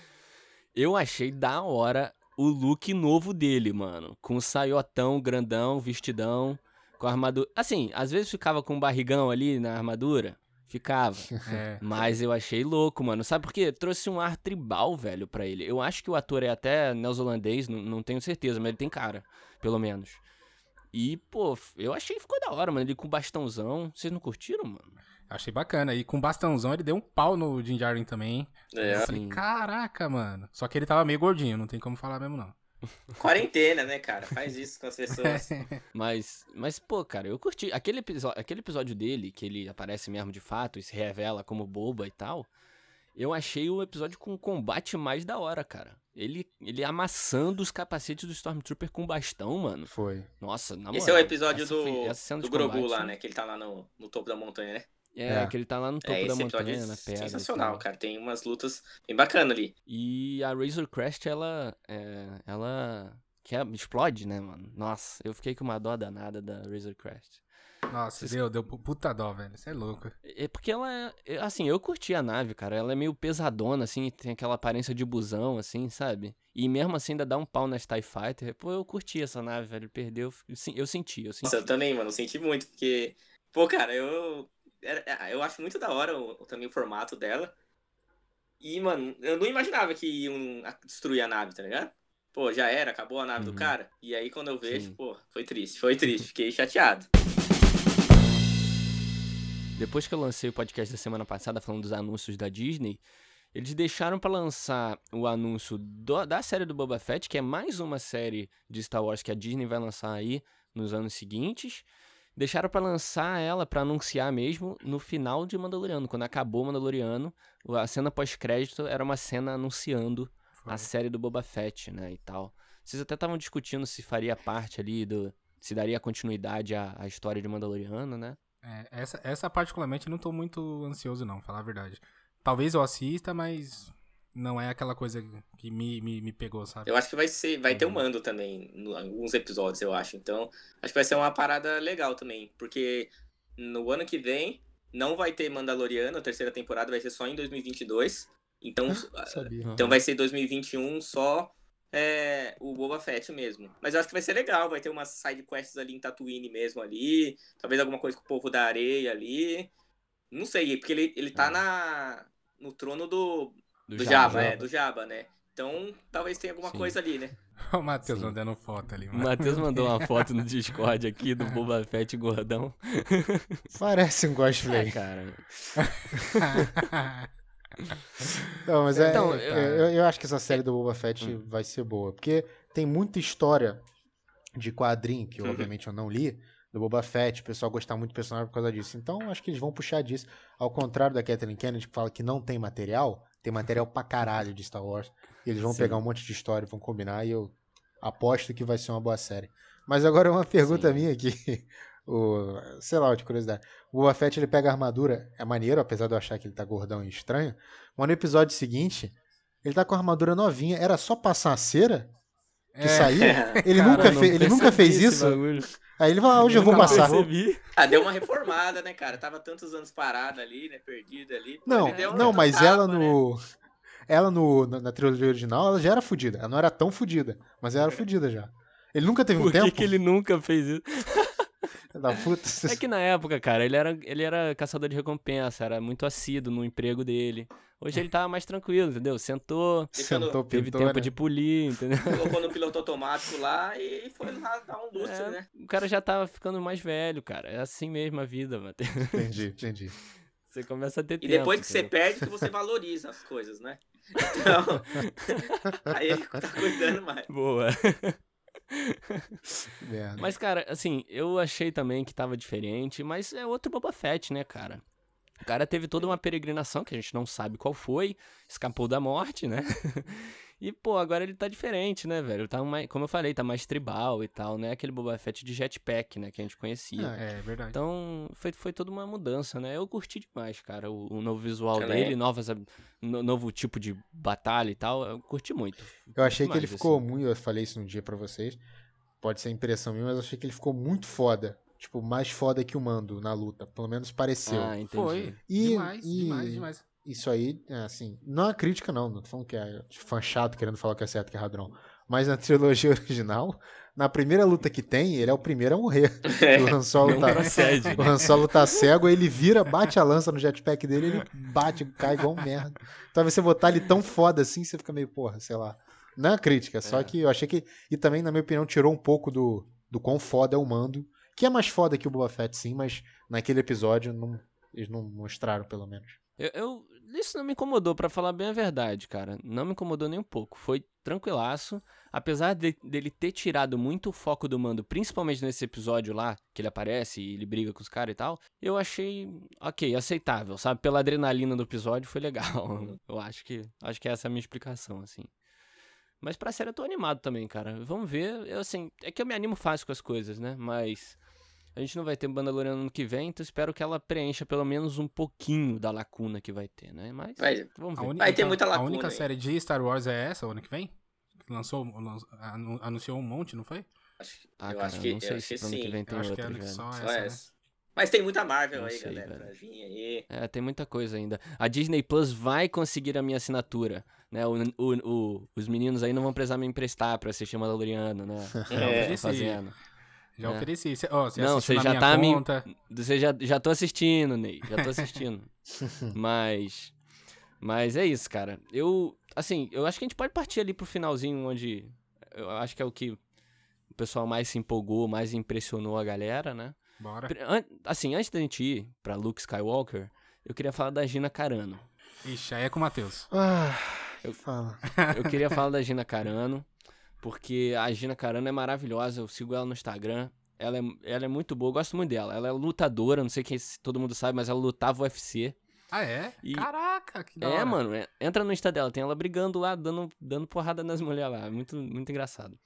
Eu achei da hora o look novo dele, mano. Com o saiotão grandão, vestidão, com a armadura. Assim, às vezes ficava com um barrigão ali na armadura. Ficava. É. Mas eu achei louco, mano. Sabe por quê? Trouxe um ar tribal, velho, pra ele. Eu acho que o ator é até neozelandês, não, não tenho certeza, mas ele tem cara, pelo menos. E, pô, eu achei que ficou da hora, mano. Ele com bastãozão. Vocês não curtiram, mano? Achei bacana. E com bastãozão ele deu um pau no Jim Jarvin também. É. Eu falei, caraca, mano. Só que ele tava meio gordinho, não tem como falar mesmo, não. Quarentena, né, cara? Faz isso com as pessoas. mas, mas, pô, cara, eu curti. Aquele episódio, aquele episódio dele, que ele aparece mesmo de fato e se revela como boba e tal. Eu achei o episódio com combate mais da hora, cara. Ele, ele amassando os capacetes do Stormtrooper com bastão, mano. Foi. Nossa, na moral. Esse é o episódio do, foi, do Grogu lá, né? Que ele tá lá no, no topo da montanha, né? É, é, que ele tá lá no topo é, da montanha, na pedra. Sensacional, cara. Tem umas lutas bem bacanas ali. E a Razor Crest, ela. É, ela. Que é, explode, né, mano? Nossa, eu fiquei com uma dó danada da Razor Crest. Nossa, Vocês... deu, deu puta dó, velho. Isso é louco. É porque ela é. Assim, eu curti a nave, cara. Ela é meio pesadona, assim, tem aquela aparência de busão, assim, sabe? E mesmo assim ainda dá um pau nas TIE Fighter. Pô, eu curti essa nave, velho. Perdeu. Eu, eu senti, eu senti. Nossa, eu também, mano. Eu senti muito, porque. Pô, cara, eu é, eu acho muito da hora o, também o formato dela. E, mano, eu não imaginava que iam destruir a nave, tá ligado? Pô, já era, acabou a nave uhum. do cara. E aí quando eu vejo, Sim. pô, foi triste, foi triste, fiquei chateado. Depois que eu lancei o podcast da semana passada falando dos anúncios da Disney, eles deixaram para lançar o anúncio do, da série do Boba Fett, que é mais uma série de Star Wars que a Disney vai lançar aí nos anos seguintes. Deixaram para lançar ela, para anunciar mesmo, no final de Mandaloriano. Quando acabou Mandaloriano, a cena pós-crédito era uma cena anunciando Foi. a série do Boba Fett, né, e tal. Vocês até estavam discutindo se faria parte ali do... Se daria continuidade à, à história de Mandaloriano, né? É, essa, essa particularmente não tô muito ansioso não, falar a verdade. Talvez eu assista, mas não é aquela coisa que me, me, me pegou, sabe? Eu acho que vai ser, vai ter um mando também, em alguns episódios, eu acho. Então, acho que vai ser uma parada legal também, porque no ano que vem não vai ter Mandaloriano, a terceira temporada vai ser só em 2022. Então, ah, então vai ser 2021 só é, o Boba Fett mesmo. Mas eu acho que vai ser legal, vai ter umas side quests ali em Tatooine mesmo ali, talvez alguma coisa com o povo da areia ali. Não sei, porque ele, ele tá na, no trono do, do, do Java, Java, é, do Java, né? Então, talvez tenha alguma Sim. coisa ali, né? o Matheus mandando foto ali. Mano. O Matheus mandou uma foto no Discord aqui do Boba Fett gordão. Parece um cosplay. É, cara. Não, mas é, então, é, eu, eu, acho que essa série do Boba Fett hum. vai ser boa. Porque tem muita história de quadrinho, que uhum. obviamente eu não li, do Boba Fett, o pessoal gostar muito do personagem por causa disso. Então, acho que eles vão puxar disso. Ao contrário da Kathleen Kennedy, que fala que não tem material, tem material pra caralho de Star Wars. E eles vão Sim. pegar um monte de história, vão combinar, e eu aposto que vai ser uma boa série. Mas agora uma pergunta Sim. minha aqui. o, sei lá, de curiosidade. O Boba Fett ele pega a armadura, é maneiro, apesar de eu achar que ele tá gordão e estranho. Mas no episódio seguinte, ele tá com a armadura novinha. Era só passar a cera que é. saía? Ele, Cara, nunca, fe ele nunca fez isso? Bagulho. Aí ele falou, ah, hoje eu, eu vou passar. Percebi. Ah, deu uma reformada, né, cara? Tava tantos anos parada ali, né? Perdida ali. Não, não, mas tapa, ela no. Né? Ela no, na, na, trilogia original, ela já era fodida. Ela não era tão fodida, mas ela era fodida já. Ele nunca teve Por um tempo. Por que ele nunca fez isso? Da puta. É que na época, cara, ele era, ele era caçador de recompensa, era muito assíduo no emprego dele. Hoje ele tava mais tranquilo, entendeu? Sentou, Sentou teve tempo né? de polir, entendeu? Colocou no piloto automático lá e foi lá dar um lustre, é, né? O cara já tava ficando mais velho, cara. É assim mesmo a vida, mano. Entendi, entendi. Você começa a ter e tempo. E depois que entendeu? você perde, que você valoriza as coisas, né? Então, aí ele tá cuidando mais. Boa. mas, cara, assim, eu achei também que tava diferente, mas é outro Boba Fett, né, cara? O cara teve toda uma peregrinação que a gente não sabe qual foi, escapou da morte, né? E, pô, agora ele tá diferente, né, velho? Tá mais, como eu falei, tá mais tribal e tal, né? Aquele Boba Fett de jetpack, né? Que a gente conhecia. É, é verdade. Então, foi, foi toda uma mudança, né? Eu curti demais, cara, o, o novo visual Também. dele, novas, no, novo tipo de batalha e tal. Eu curti muito. Eu achei demais, que ele ficou assim. muito. Eu falei isso um dia para vocês. Pode ser impressão minha, mas eu achei que ele ficou muito foda. Tipo, mais foda que o Mando na luta. Pelo menos pareceu. Ah, entendi. Foi. E, demais, e... demais, demais isso aí, é, assim, não é uma crítica, não. Não tô falando que é fã chato querendo falar que é certo que é radrão. Mas na trilogia original, na primeira luta que tem, ele é o primeiro a morrer. É, o Han Solo, tá, procede, o Han Solo tá cego, ele vira, bate a lança no jetpack dele, ele bate, cai igual um merda. Então você botar ele tão foda assim, você fica meio, porra, sei lá. Não é crítica, só é. que eu achei que. E também, na minha opinião, tirou um pouco do, do quão foda é o Mando, que é mais foda que o Boba Fett sim, mas naquele episódio não, eles não mostraram pelo menos. Eu, eu, isso não me incomodou, para falar bem a verdade, cara. Não me incomodou nem um pouco. Foi tranquilaço. Apesar de, dele ter tirado muito o foco do mando, principalmente nesse episódio lá, que ele aparece e ele briga com os caras e tal, eu achei ok, aceitável, sabe? Pela adrenalina do episódio foi legal. Eu acho que acho que essa é a minha explicação, assim. Mas pra série eu tô animado também, cara. Vamos ver. Eu, assim, é que eu me animo fácil com as coisas, né? Mas a gente não vai ter Mandaloriano no que vem, então espero que ela preencha pelo menos um pouquinho da lacuna que vai ter, né? Mas vai, vamos ver. Única, vai ter muita lacuna. A única aí. série de Star Wars é essa, o ano que vem? Lançou, anunciou um monte, não foi? Acho, ah, eu cara, acho que, não sei se ano que vem tem eu acho outra, que é só, só essa, essa. Né? Mas tem muita Marvel não aí, sei, galera, pra vir aí. É, tem muita coisa ainda. A Disney Plus vai conseguir a minha assinatura, né? O, o, o, os meninos aí não vão precisar me emprestar pra assistir Mandaloriano, né? É, fazendo. Já é. ofereci. Cê, oh, você não, você já tá conta... me. Você já, já tô assistindo, Ney. Já tô assistindo. mas. Mas é isso, cara. Eu. Assim, eu acho que a gente pode partir ali pro finalzinho, onde. Eu acho que é o que o pessoal mais se empolgou, mais impressionou a galera, né? Bora. Assim, antes da gente ir pra Luke Skywalker, eu queria falar da Gina Carano. Ixi, aí é com o Matheus. Ah, eu falo. Eu queria falar da Gina Carano porque a Gina Carano é maravilhosa, eu sigo ela no Instagram. Ela é, ela é muito boa, eu gosto muito dela. Ela é lutadora, não sei se todo mundo sabe, mas ela lutava UFC. Ah, é? E... Caraca, que da É, hora. mano, é, entra no Insta dela, tem ela brigando lá, dando, dando porrada nas mulheres lá. Muito, muito engraçado.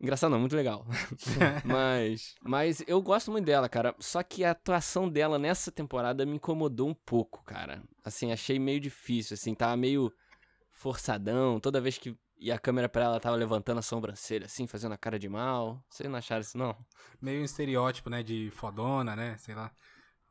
Engraçado não, muito legal. mas, mas eu gosto muito dela, cara. Só que a atuação dela nessa temporada me incomodou um pouco, cara. Assim, achei meio difícil, assim, tava meio forçadão. Toda vez que e a câmera pra ela tava levantando a sobrancelha, assim, fazendo a cara de mal. Vocês não acharam isso, não? Meio um estereótipo, né, de fodona, né, sei lá.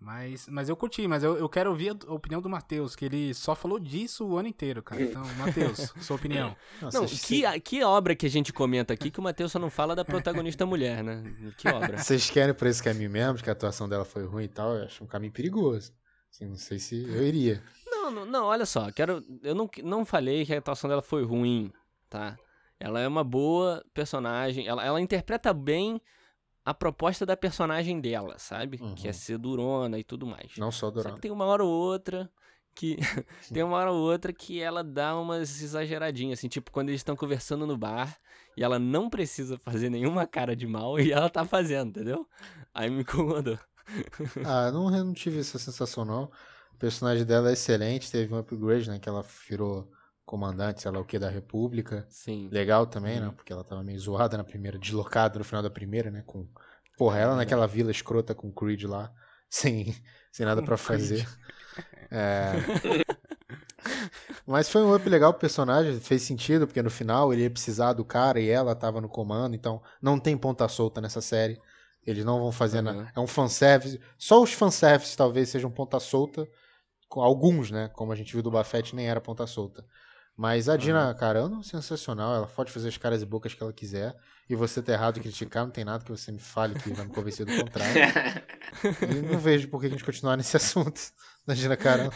Mas, mas eu curti, mas eu, eu quero ouvir a opinião do Matheus, que ele só falou disso o ano inteiro, cara. Então, Matheus, sua opinião. Nossa, não, que, que obra que a gente comenta aqui que o Matheus só não fala da protagonista mulher, né? Que obra. Vocês querem por esse caminho mesmo, que a atuação dela foi ruim e tal? Eu acho um caminho perigoso. Assim, não sei se eu iria. Não, não, não olha só, quero, eu não, não falei que a atuação dela foi ruim tá? Ela é uma boa personagem, ela, ela interpreta bem a proposta da personagem dela, sabe? Uhum. Que é ser durona e tudo mais. Não só durona. Só que tem uma hora ou outra que tem uma hora ou outra que ela dá umas exageradinhas, assim, tipo quando eles estão conversando no bar e ela não precisa fazer nenhuma cara de mal e ela tá fazendo, entendeu? Aí me incomodou. ah, não, eu não tive essa sensação não. O personagem dela é excelente, teve um upgrade, né, que ela virou comandante, sei lá o que, da República. Sim. Legal também, né? Uhum. Porque ela tava meio zoada na primeira, deslocada no final da primeira, né? Com... Porra, ela naquela vila escrota com o Creed lá, sem, sem nada para fazer. É... Mas foi um up legal pro personagem, fez sentido, porque no final ele ia precisar do cara e ela tava no comando, então não tem ponta solta nessa série. Eles não vão fazer uhum. nada. É um fanservice. Só os fanservices talvez sejam ponta solta. Alguns, né? Como a gente viu do Buffett, nem era ponta solta. Mas a Dina uhum. Carano, é sensacional. Ela pode fazer as caras e bocas que ela quiser. E você tá errado em criticar, não tem nada que você me fale que vai me convencer do contrário. e não vejo por que a gente continuar nesse assunto da Dina Carano.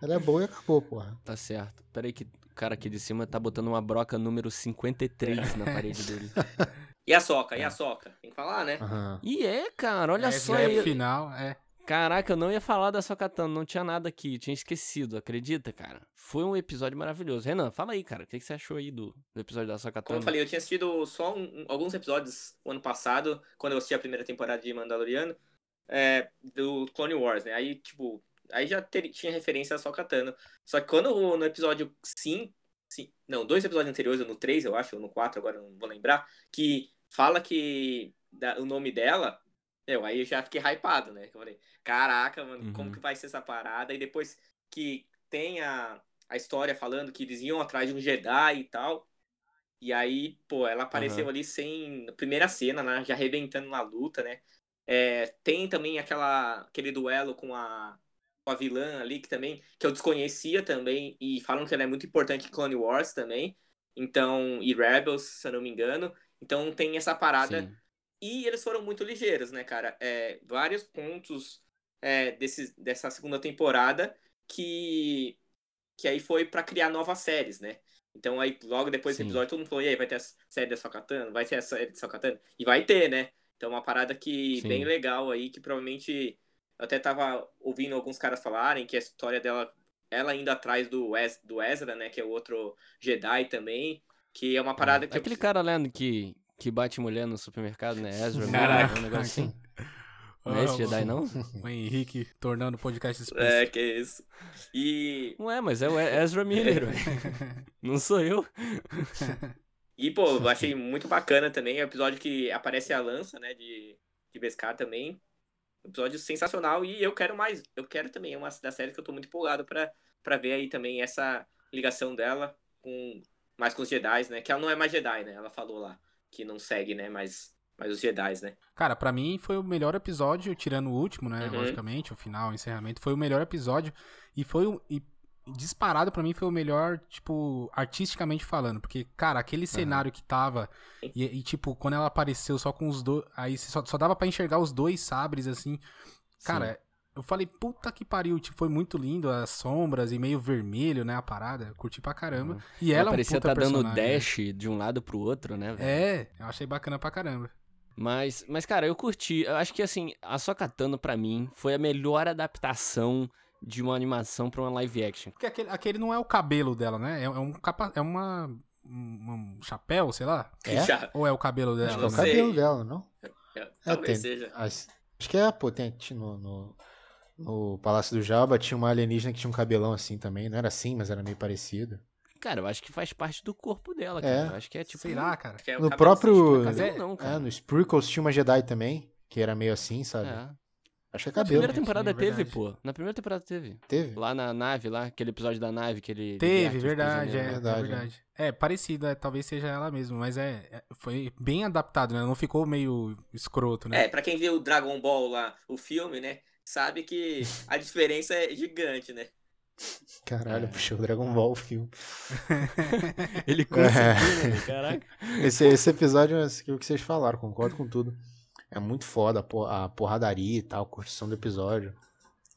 Ela é boa e acabou, porra. Tá certo. Peraí que o cara aqui de cima tá botando uma broca número 53 na parede dele. E a soca, e a soca? Tem que falar, né? Uhum. E é, cara, olha é, só. É aí. final, é. Caraca, eu não ia falar da Sokatano, não tinha nada aqui, tinha esquecido, acredita, cara? Foi um episódio maravilhoso. Renan, fala aí, cara, o que, você achou aí do, do episódio da Sokatano? Como eu falei, eu tinha assistido só um, alguns episódios o ano passado, quando eu assisti a primeira temporada de Mandaloriano, é, do Clone Wars, né? Aí, tipo, aí já ter, tinha referência a Sokatano. Só que quando no episódio 5, não, dois episódios anteriores, no 3, eu acho, ou no 4, agora não vou lembrar, que fala que da, o nome dela eu, aí eu já fiquei hypado, né? Eu falei, caraca, mano, uhum. como que vai ser essa parada? E depois que tem a, a história falando que eles iam atrás de um Jedi e tal. E aí, pô, ela apareceu uhum. ali sem. Primeira cena, né? Já arrebentando na luta, né? É, tem também aquela, aquele duelo com a, com a vilã ali, que também. Que eu desconhecia também. E falam que ela é muito importante em Clone Wars também. Então. E Rebels, se eu não me engano. Então tem essa parada. Sim e eles foram muito ligeiros, né, cara? É, vários pontos é, desse, dessa segunda temporada que, que aí foi para criar novas séries, né? Então aí logo depois desse episódio todo mundo falou, e aí, vai ter a série da Sokatano? Vai ter a série de Sokatano? E vai ter, né? Então uma parada que Sim. bem legal aí, que provavelmente eu até tava ouvindo alguns caras falarem que a história dela, ela ainda atrás do, do Ezra, né? Que é o outro Jedi também. Que é uma parada que. Aquele eu... cara lá que, que bate mulher no supermercado, né? Ezra, Caraca. um negócio assim. Não é esse Jedi, não? O Henrique tornando o podcast explícito. É, que isso. E... Não é, mas é o Ezra Miller, Não sou eu. E, pô, eu achei muito bacana também o episódio que aparece a lança, né, de, de Beskar também. Episódio sensacional e eu quero mais. Eu quero também, é uma das séries que eu tô muito empolgado pra, pra ver aí também essa ligação dela com mais com os Jedi, né? Que ela não é mais Jedi, né? Ela falou lá que não segue, né? Mas mas os Jedi, né? Cara, para mim foi o melhor episódio, tirando o último, né? Uhum. Logicamente, o final, o encerramento, foi o melhor episódio. E foi o. E disparado para mim foi o melhor, tipo, artisticamente falando. Porque, cara, aquele cenário uhum. que tava. E, e, tipo, quando ela apareceu só com os dois. Aí só, só dava para enxergar os dois sabres, assim. Cara, Sim. Eu falei, puta que pariu. Tipo, foi muito lindo, as sombras e meio vermelho, né? A parada. Curti pra caramba. Uhum. E ela, ela parecia um tá dando dash de um lado pro outro, né? Véio? É, eu achei bacana pra caramba. Mas, mas, cara, eu curti. Eu acho que, assim, a Sokatano, pra mim, foi a melhor adaptação de uma animação pra uma live action. Porque aquele, aquele não é o cabelo dela, né? É, é um capa, é uma um, um chapéu, sei lá. É? Ou é o cabelo dela? Acho que é o cabelo dela, não? É, talvez tem, seja. Acho, acho que é, pô, tem no, no, no Palácio do Jabba tinha uma alienígena que tinha um cabelão assim também. Não era assim, mas era meio parecido. Cara, eu acho que faz parte do corpo dela, cara. É. Eu acho que é tipo. Sei lá, cara. É no próprio. Assim, não, cara. É, no Sprinkles tinha uma Jedi também, que era meio assim, sabe? É. Acho que é cabelo. Na primeira temporada teve, pô. Na primeira temporada teve. Teve? Lá na nave, lá, aquele episódio da nave que ele. Teve, verdade, é, verdade, é verdade. É, parecido, é, talvez seja ela mesmo, mas é, é, foi bem adaptado, né? Não ficou meio escroto, né? É, pra quem viu o Dragon Ball lá, o filme, né? Sabe que a diferença é gigante, né? Caralho, é. puxou o Dragon Ball o filme. Ele conseguiu, é. né? Caraca. Esse, esse episódio é o que vocês falaram, concordo com tudo. É muito foda a porradaria e tal, a construção do episódio.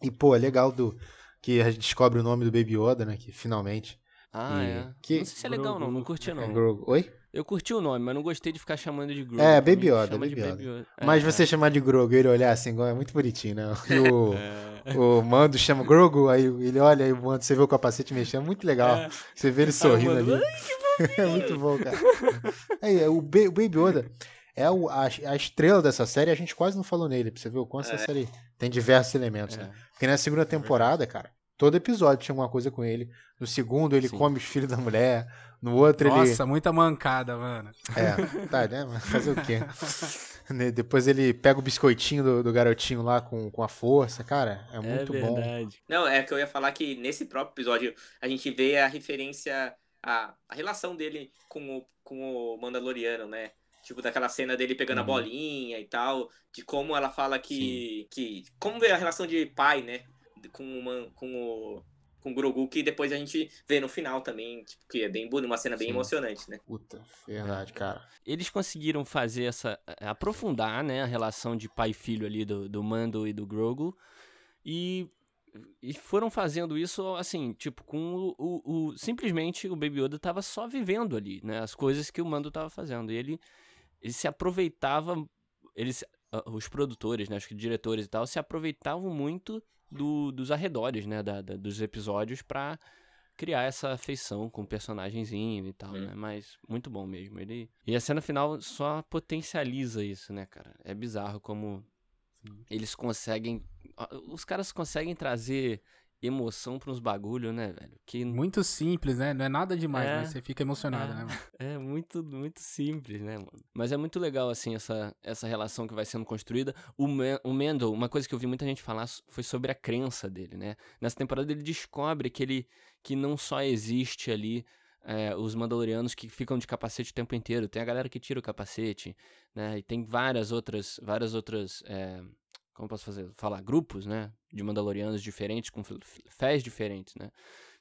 E, pô, é legal do que a gente descobre o nome do Baby Yoda, né? Que finalmente. Ah, e, é. Que... Não sei se é legal, não. Não curti, não. É, Oi? Eu curti o nome, mas não gostei de ficar chamando de Grogu. É, Baby Yoda, Baby Yoda. Baby Yoda. Mas é, você é. chamar de Grogu e ele olhar assim, é muito bonitinho, né? E o, é. o Mando chama Grogu, aí ele olha e o Mando, você vê o capacete mexendo, é muito legal. É. Você vê ele sorrindo ali. Ai, é muito bom, cara. Aí, o, ba o Baby Yoda é o, a, a, estrela dessa série, a gente quase não falou nele, pra você ver o quanto essa série tem diversos elementos, né? Porque na segunda temporada, cara, todo episódio tinha alguma coisa com ele. No segundo, ele Sim. come os filhos da mulher. No outro, Nossa, ele. Nossa, muita mancada, mano. É, tá, né? Mas fazer o quê? Né, depois ele pega o biscoitinho do, do, garotinho lá com, com a força, cara. É, é muito é bom. Não, é que eu ia falar que nesse próprio episódio a gente vê a referência, a, a relação dele com o, com o Mandaloriano, né? Tipo, daquela cena dele pegando uhum. a bolinha e tal. De como ela fala que. que como vê a relação de pai, né? Com, uma, com o com o Grogu, que depois a gente vê no final também, tipo, que é bem bonito, uma cena bem Sim. emocionante, né? Puta, verdade, cara. Eles conseguiram fazer essa. Eh, aprofundar, né, a relação de pai e filho ali do, do Mando e do Grogu. E. E foram fazendo isso, assim, tipo, com o, o, o Simplesmente o Baby Yoda tava só vivendo ali, né? As coisas que o Mando tava fazendo. E ele, ele se aproveitava. Eles, os produtores, né, os diretores e tal, se aproveitavam muito do, dos arredores, né, da, da, dos episódios para criar essa afeição com o personagemzinho e tal, é. né? Mas muito bom mesmo. Ele e a cena final só potencializa isso, né, cara? É bizarro como Sim. eles conseguem os caras conseguem trazer emoção pra uns bagulho, né, velho? Que... Muito simples, né? Não é nada demais, é, mas você fica emocionado, é, né, mano? É muito, muito simples, né, mano? Mas é muito legal, assim, essa, essa relação que vai sendo construída. O, Man, o Mendel, uma coisa que eu vi muita gente falar foi sobre a crença dele, né? Nessa temporada ele descobre que ele que não só existe ali é, os Mandalorianos que ficam de capacete o tempo inteiro. Tem a galera que tira o capacete, né? E tem várias outras, várias outras é, como posso fazer, falar, grupos, né, de Mandalorianos diferentes, com fés diferentes, né.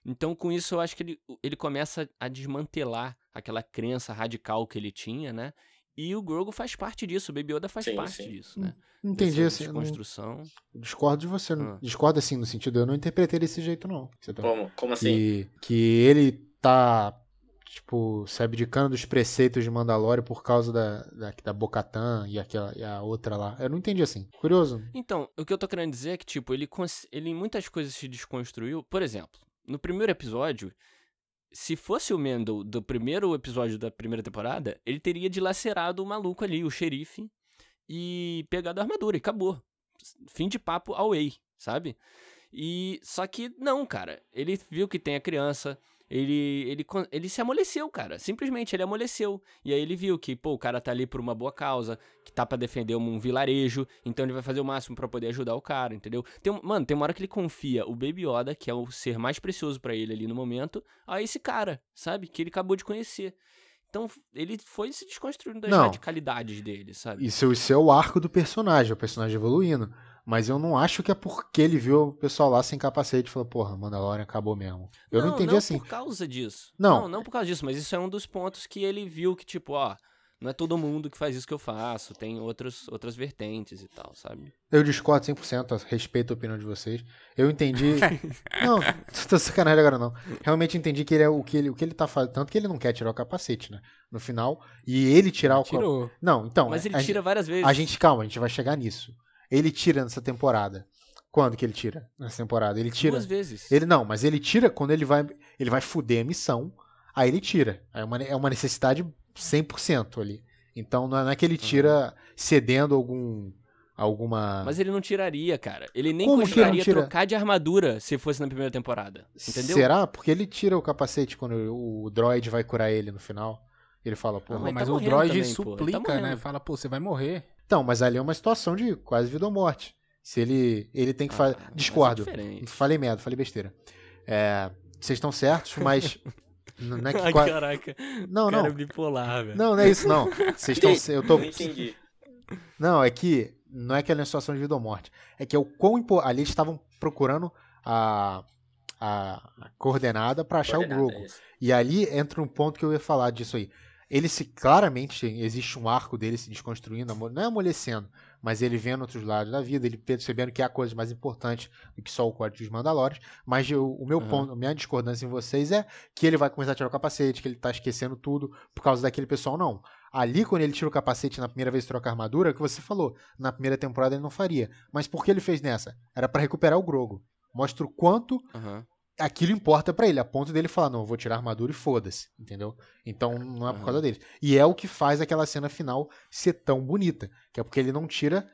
Então, com isso, eu acho que ele, ele começa a desmantelar aquela crença radical que ele tinha, né, e o Grogu faz parte disso, o Baby Yoda faz sim, parte sim. disso, né. Entendi, Dessa assim, construção. Discordo de você, ah. discordo assim, no sentido, eu não interpretei desse jeito, não. Tá... Como? Como assim? Que, que ele tá tipo, se abdicando dos preceitos de Mandalorian por causa da, da, da Bocatan e, aquela, e a outra lá. Eu não entendi assim. Curioso. Então, o que eu tô querendo dizer é que, tipo, ele, ele em muitas coisas se desconstruiu. Por exemplo, no primeiro episódio, se fosse o Mendel do primeiro episódio da primeira temporada, ele teria dilacerado o maluco ali, o xerife, e pegado a armadura, e acabou. Fim de papo away, sabe? E só que não, cara. Ele viu que tem a criança, ele, ele, ele se amoleceu, cara. Simplesmente ele amoleceu. E aí ele viu que, pô, o cara tá ali por uma boa causa, que tá para defender um vilarejo, então ele vai fazer o máximo para poder ajudar o cara, entendeu? Tem, mano, tem uma hora que ele confia o Baby Yoda, que é o ser mais precioso para ele ali no momento, a esse cara, sabe? Que ele acabou de conhecer. Então, ele foi se desconstruindo das Não. radicalidades dele, sabe? Isso, isso é o arco do personagem, o personagem evoluindo. Mas eu não acho que é porque ele viu o pessoal lá sem capacete e falou, porra, Mandalorian acabou mesmo. Eu não, não entendi não assim. Não por causa disso. Não. não. Não por causa disso, mas isso é um dos pontos que ele viu que, tipo, ó, não é todo mundo que faz isso que eu faço, tem outros, outras vertentes e tal, sabe? Eu discordo 100%, respeito a opinião de vocês. Eu entendi. não, tô sacanagem agora não. Realmente entendi que ele é o que ele, o que ele tá fazendo. Tanto que ele não quer tirar o capacete, né? No final. E ele tirar o. Tirou. Não, então. Mas ele tira várias vezes. A gente, calma, a gente vai chegar nisso. Ele tira nessa temporada. Quando que ele tira nessa temporada? Ele tira. Duas vezes. Ele não, mas ele tira quando ele vai, ele vai fuder a missão. Aí ele tira. É uma, é uma necessidade 100% ali. Então não é que ele tira uhum. cedendo algum alguma. Mas ele não tiraria, cara. Ele nem Como cogitaria trocar de armadura se fosse na primeira temporada. Entendeu? Será? Porque ele tira o capacete quando o droid vai curar ele no final. Ele fala, pô. mas, mas tá o droid também, suplica, tá né? Fala, pô, você vai morrer. Então, mas ali é uma situação de quase vida ou morte. Se ele, ele tem que fazer. Ah, Discordo. É falei merda, falei besteira. É, vocês estão certos, mas. Não é que Ai, quase... caraca. Não, cara não. bipolar, velho. Não, não é isso, não. Vocês estão. Eu tô. Não entendi. Não, é que. Não é que é uma situação de vida ou morte. É que é o quão impo... ali eles estavam procurando a, a, a coordenada para achar coordenada, o Grogu. É e ali entra um ponto que eu ia falar disso aí ele se claramente existe um arco dele se desconstruindo, não é amolecendo, mas ele vendo outros lados da vida, ele percebendo que há coisas mais importantes do que só o código dos Mandalorians. Mas eu, o meu uhum. ponto, a minha discordância em vocês é que ele vai começar a tirar o capacete, que ele tá esquecendo tudo por causa daquele pessoal, não. Ali, quando ele tira o capacete na primeira vez troca a armadura, que você falou, na primeira temporada ele não faria. Mas por que ele fez nessa? Era para recuperar o Grogo. Mostra o quanto uhum aquilo importa para ele, a ponto dele falar, não, eu vou tirar a armadura e foda-se, entendeu? Então não é por causa dele. E é o que faz aquela cena final ser tão bonita, que é porque ele não tira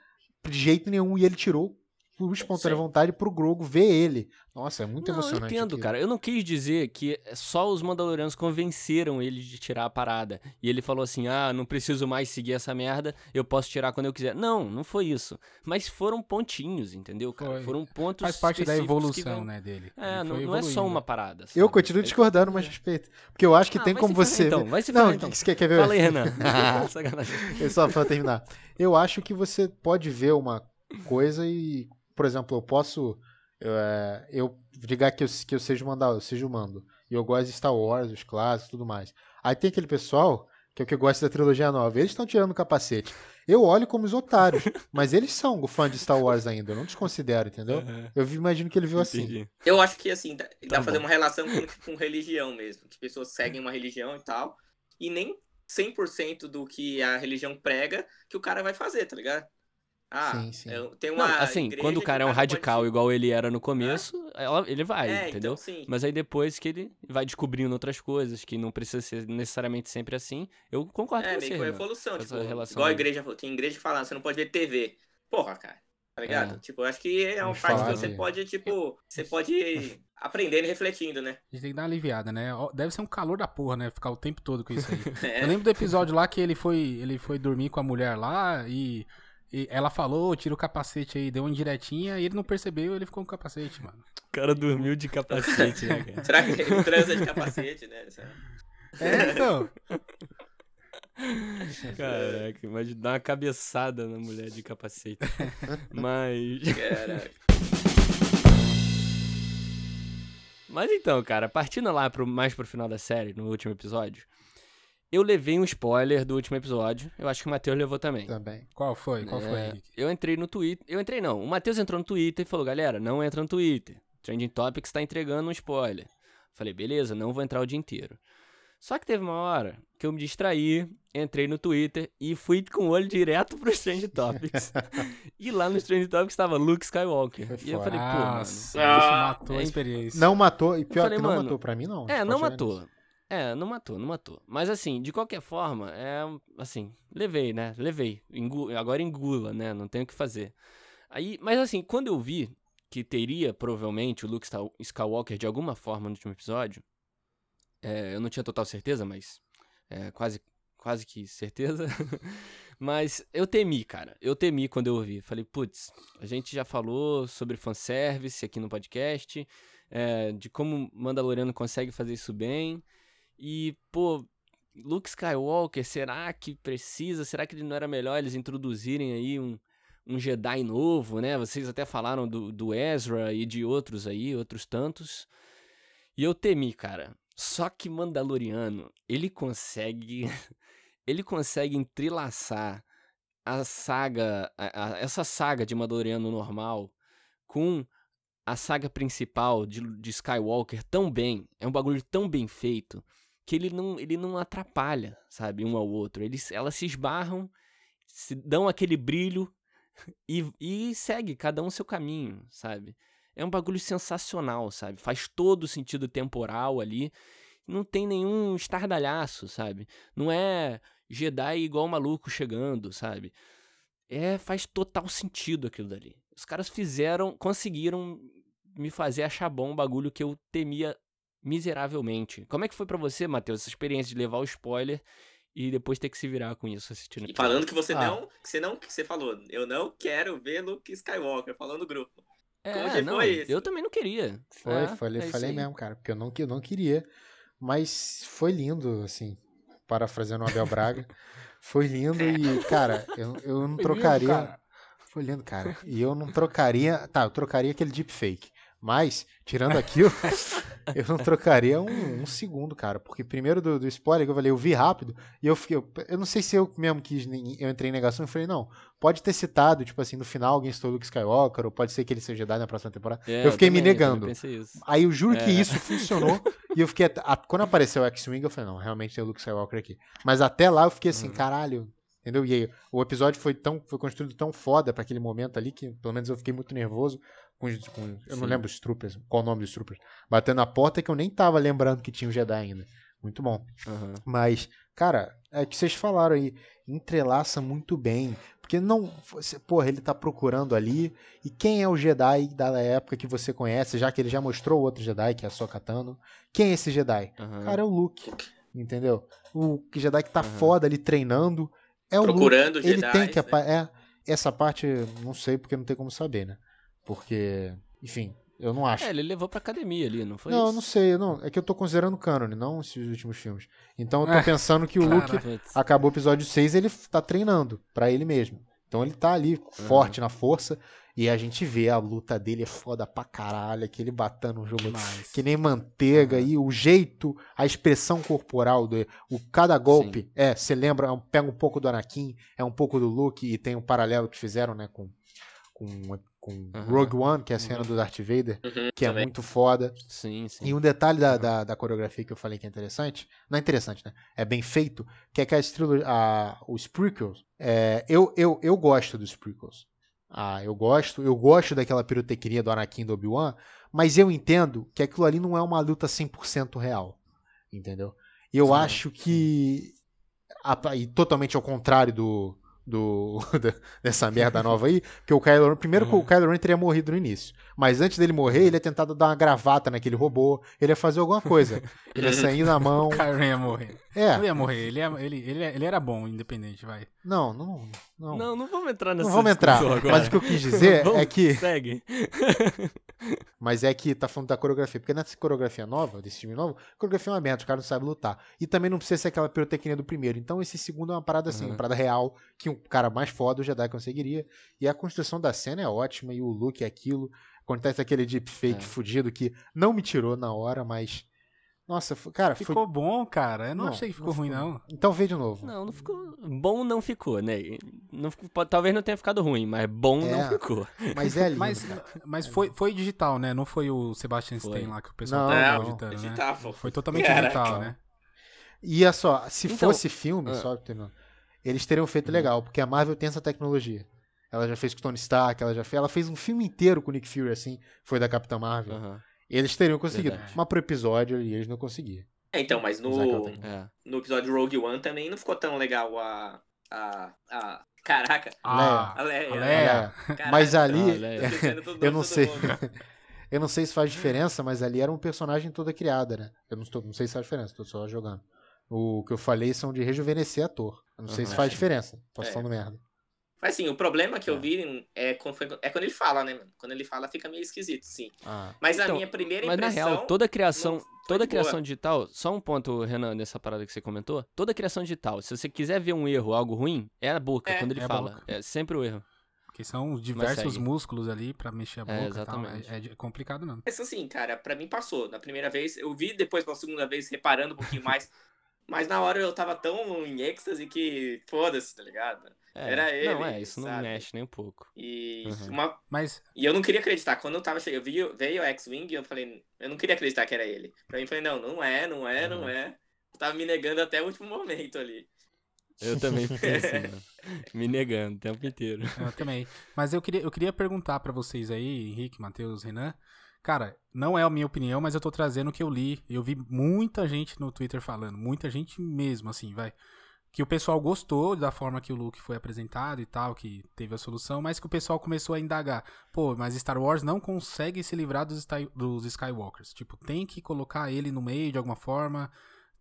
de jeito nenhum e ele tirou por espontânea Sim. vontade pro Grogo ver ele. Nossa, é muito não, emocionante. Eu entendo, aquilo. cara. Eu não quis dizer que só os Mandalorianos convenceram ele de tirar a parada. E ele falou assim: ah, não preciso mais seguir essa merda, eu posso tirar quando eu quiser. Não, não foi isso. Mas foram pontinhos, entendeu, cara? Foi. Foram pontos. Faz parte da evolução, né, dele. É, não, não, é só uma parada. Sabe? Eu continuo discordando, mas respeito. Porque eu acho que ah, tem como você. Então, vai se Não, então. que você quer ver? Fala aí, Renan. Sacanagem. Só pra terminar. Eu acho que você pode ver uma coisa e por exemplo, eu posso. É, eu diga que eu, que eu seja mandado, eu seja o mando. E eu gosto de Star Wars, os clássicos e tudo mais. Aí tem aquele pessoal que é o que gosta da trilogia nova. Eles estão tirando o capacete. Eu olho como os otários, mas eles são fã de Star Wars ainda. Eu não desconsidero, entendeu? Uhum. Eu imagino que ele viu assim. Eu acho que assim, dá, tá pra fazer uma relação com, com religião mesmo. Que pessoas seguem uma religião e tal. E nem 100% do que a religião prega que o cara vai fazer, tá ligado? Ah, sim, sim. tem uma. Não, assim, quando o cara é um radical pode... igual ele era no começo, é. ele vai, é, entendeu? Então, Mas aí depois que ele vai descobrindo outras coisas, que não precisa ser necessariamente sempre assim, eu concordo é, com você. É, meio com evolução, tipo, relação igual a igreja, tem igreja que fala, você não pode ver TV. Porra, cara. Tá ligado? É. Tipo, eu acho que é uma Vamos parte que você pode, tipo, você pode aprendendo e refletindo, né? A gente tem que dar uma aliviada, né? Deve ser um calor da porra, né? Ficar o tempo todo com isso aí. é. Eu lembro do episódio lá que ele foi, ele foi dormir com a mulher lá e e ela falou, tira o capacete aí, deu uma indiretinha e ele não percebeu ele ficou com o capacete, mano. O cara dormiu de capacete, né, cara? Será que ele transa de capacete, né? É, então. Caraca, imagina dar uma cabeçada na mulher de capacete. Mas. Caraca. Mas então, cara, partindo lá pro, mais pro final da série, no último episódio, eu levei um spoiler do último episódio. Eu acho que o Matheus levou também. Também. Qual foi? Qual é, foi, Henrique? Eu entrei no Twitter. Eu entrei não. O Matheus entrou no Twitter e falou: galera, não entra no Twitter. Trending Topics tá entregando um spoiler. Falei, beleza, não vou entrar o dia inteiro. Só que teve uma hora que eu me distraí, entrei no Twitter e fui com o olho direto pro Strange Topics. e lá no Strange Topics estava Luke Skywalker. e eu falei, pô, mano, isso matou a é experiência. Não matou, e pior falei, que não matou pra mim, não. É, não matou. É, não matou, não matou. Mas assim, de qualquer forma, é assim, levei, né? Levei. Engu agora engula, né? Não tenho o que fazer. Aí, mas assim, quando eu vi que teria provavelmente o Luke Skywalker de alguma forma no último episódio, é, eu não tinha total certeza, mas é, quase, quase que certeza. mas eu temi, cara. Eu temi quando eu ouvi. Falei, putz, a gente já falou sobre fanservice aqui no podcast, é, de como Mandaloriano consegue fazer isso bem. E, pô, Luke Skywalker, será que precisa? Será que não era melhor eles introduzirem aí um, um Jedi novo, né? Vocês até falaram do, do Ezra e de outros aí, outros tantos. E eu temi, cara. Só que Mandaloriano, ele consegue. ele consegue entrelaçar a saga. A, a, essa saga de Mandaloriano normal com a saga principal de, de Skywalker tão bem. É um bagulho tão bem feito que ele não, ele não atrapalha, sabe, um ao outro. Eles, elas se esbarram, se dão aquele brilho e, e segue cada um seu caminho, sabe? É um bagulho sensacional, sabe? Faz todo o sentido temporal ali. Não tem nenhum estardalhaço, sabe? Não é Jedi igual maluco chegando, sabe? É, faz total sentido aquilo dali. Os caras fizeram, conseguiram me fazer achar bom um bagulho que eu temia miseravelmente. Como é que foi para você, Matheus, essa experiência de levar o spoiler e depois ter que se virar com isso assistindo? E falando que você ah. não, que você não, que você falou, eu não quero ver Luke Skywalker, falando no grupo. É, Como que não, foi isso? Eu também não queria. Foi, é, falei, é falei mesmo, cara, porque eu não, eu não queria, mas foi lindo, assim, parafraseando o Abel Braga. foi lindo e, cara, eu, eu não foi trocaria. Lindo, foi lindo, cara. E eu não trocaria. Tá, eu trocaria aquele deepfake. Mas, tirando aquilo, eu não trocaria um, um, segundo, cara. Porque primeiro do, do, spoiler que eu falei, eu vi rápido e eu fiquei. Eu, eu não sei se eu mesmo quis. Eu entrei em negação e falei, não, pode ter citado, tipo assim, no final alguém citou Luke Skywalker, ou pode ser que ele seja Jedi na próxima temporada. É, eu fiquei eu também, me negando. Eu Aí eu juro é. que isso funcionou. e eu fiquei. A, quando apareceu o X-Wing, eu falei, não, realmente tem o Luke Skywalker aqui. Mas até lá eu fiquei assim, uhum. caralho. Entendeu? E aí, o episódio foi tão foi construído tão foda para aquele momento ali que pelo menos eu fiquei muito nervoso com, com eu Sim. não lembro os troopers, qual o nome dos troopers, batendo na porta que eu nem tava lembrando que tinha o um Jedi ainda. Muito bom. Uhum. Mas, cara, é que vocês falaram aí, entrelaça muito bem. Porque não. Porra, ele tá procurando ali. E quem é o Jedi da época que você conhece, já que ele já mostrou outro Jedi, que é a Sokatano. Quem é esse Jedi? Uhum. Cara, é o Luke. Entendeu? O Jedi que tá uhum. foda ali treinando. É o Procurando Luke. Jedi. Ele tem que. Né? É, essa parte, não sei porque não tem como saber, né? Porque, enfim, eu não acho. É, ele levou pra academia ali, não foi Não, isso? não sei, não. É que eu tô considerando canon, não esses últimos filmes. Então eu tô é, pensando que o Luke acabou o episódio 6 ele tá treinando para ele mesmo. Então ele tá ali forte uhum. na força e a gente vê a luta dele é foda pra caralho, aquele batendo um jogo Demais. que nem manteiga uhum. e o jeito, a expressão corporal do o cada golpe, Sim. é, você lembra, pega um pouco do Anakin, é um pouco do Luke e tem um paralelo que fizeram, né, com com com uhum. Rogue One, que é a cena uhum. do Darth Vader, uhum, que é também. muito foda. Sim, sim. E um detalhe da, da, da, coreografia que eu falei que é interessante, não é interessante, né? É bem feito, que é que a estrela, a, os prequels, é, eu, eu, eu gosto dos prequels. Ah, eu gosto, eu gosto daquela pirotecnia do Anakin do Obi-Wan, mas eu entendo que aquilo ali não é uma luta 100% real, entendeu? Eu sim, acho que, a, e totalmente ao contrário do, do dessa merda nova aí, que o Kylo Ren, primeiro uhum. que o Kylo Ren teria morrido no início, mas antes dele morrer, ele ia tentar dar uma gravata naquele robô, ele ia fazer alguma coisa, ele ia sair na mão. O Ren ia morrer. É. Não ia morrer, ele, ia, ele, ele, ele era bom, independente, vai. Não, não, não. Não, não vamos entrar nessa Não vamos entrar, mas o que eu quis dizer é que... Segue. mas é que tá falando da coreografia, porque nessa coreografia nova, desse time novo, a coreografia é uma merda, os caras não sabem lutar. E também não precisa ser aquela pirotecnia do primeiro, então esse segundo é uma parada assim, uhum. uma parada real, que um cara mais foda, o Jedi conseguiria. E a construção da cena é ótima, e o look é aquilo. Acontece aquele deepfake é. fudido que não me tirou na hora, mas nossa, cara. Ficou foi... bom, cara. Eu não, não achei que ficou, ficou ruim, não. Então vê de novo. Não, não ficou. Bom não ficou, né? Não, talvez não tenha ficado ruim, mas bom é, não ficou. Mas é lindo. Mas, mas foi, foi digital, né? Não foi o Sebastian Stein lá que o pessoal não, tava editando, né? Foi totalmente Caraca. digital, né? E é só, se então, fosse filme, ah. só terminando, eles teriam feito uhum. legal, porque a Marvel tem essa tecnologia. Ela já fez com Tony Stark, ela já fez, ela fez um filme inteiro com o Nick Fury, assim, foi da Capitã Marvel. Uhum. Eles teriam conseguido. Verdade. Mas pro episódio e eles não conseguiam. É, então, mas no, é. no episódio Rogue One também não ficou tão legal a. a, a caraca. Ah, a Leia. A Leia. Caraca, mas ali. eu não sei. eu não sei se faz diferença, mas ali era um personagem toda criada, né? Eu não, estou, não sei se faz diferença, tô só jogando. O que eu falei são de rejuvenescer ator. Eu não uhum. sei se faz diferença. Posso é. falando merda. Mas sim, o problema que é. eu vi é quando, é quando ele fala, né, mano? Quando ele fala fica meio esquisito, sim. Ah. Mas então, a minha primeira impressão... Mas na real, toda criação, toda criação digital... Só um ponto, Renan, nessa parada que você comentou. Toda criação digital, se você quiser ver um erro, algo ruim, é a boca, é. quando ele é fala. É sempre o erro. Porque são diversos músculos ali para mexer a é, boca é, exatamente. É, é, complicado não. Mas assim, cara, para mim passou. Na primeira vez, eu vi depois pela segunda vez, reparando um pouquinho mais... Mas na hora eu tava tão em êxtase que foda-se, tá ligado? É, Era ele. Não, é, isso sabe? não mexe nem um pouco. E, uhum. uma... Mas... e eu não queria acreditar. Quando eu tava chegando, eu vi, veio o X-Wing eu falei, eu não queria acreditar que era ele. Pra mim, eu falei, não, não é, não é, uhum. não é. Eu tava me negando até o último momento ali. Eu também fiquei assim, mano. Me negando o tempo inteiro. Eu também. Mas eu queria, eu queria perguntar para vocês aí, Henrique, Matheus, Renan. Cara, não é a minha opinião, mas eu tô trazendo o que eu li. Eu vi muita gente no Twitter falando, muita gente mesmo, assim, vai que o pessoal gostou da forma que o Luke foi apresentado e tal, que teve a solução, mas que o pessoal começou a indagar. Pô, mas Star Wars não consegue se livrar dos, dos Skywalkers. Tipo, tem que colocar ele no meio de alguma forma.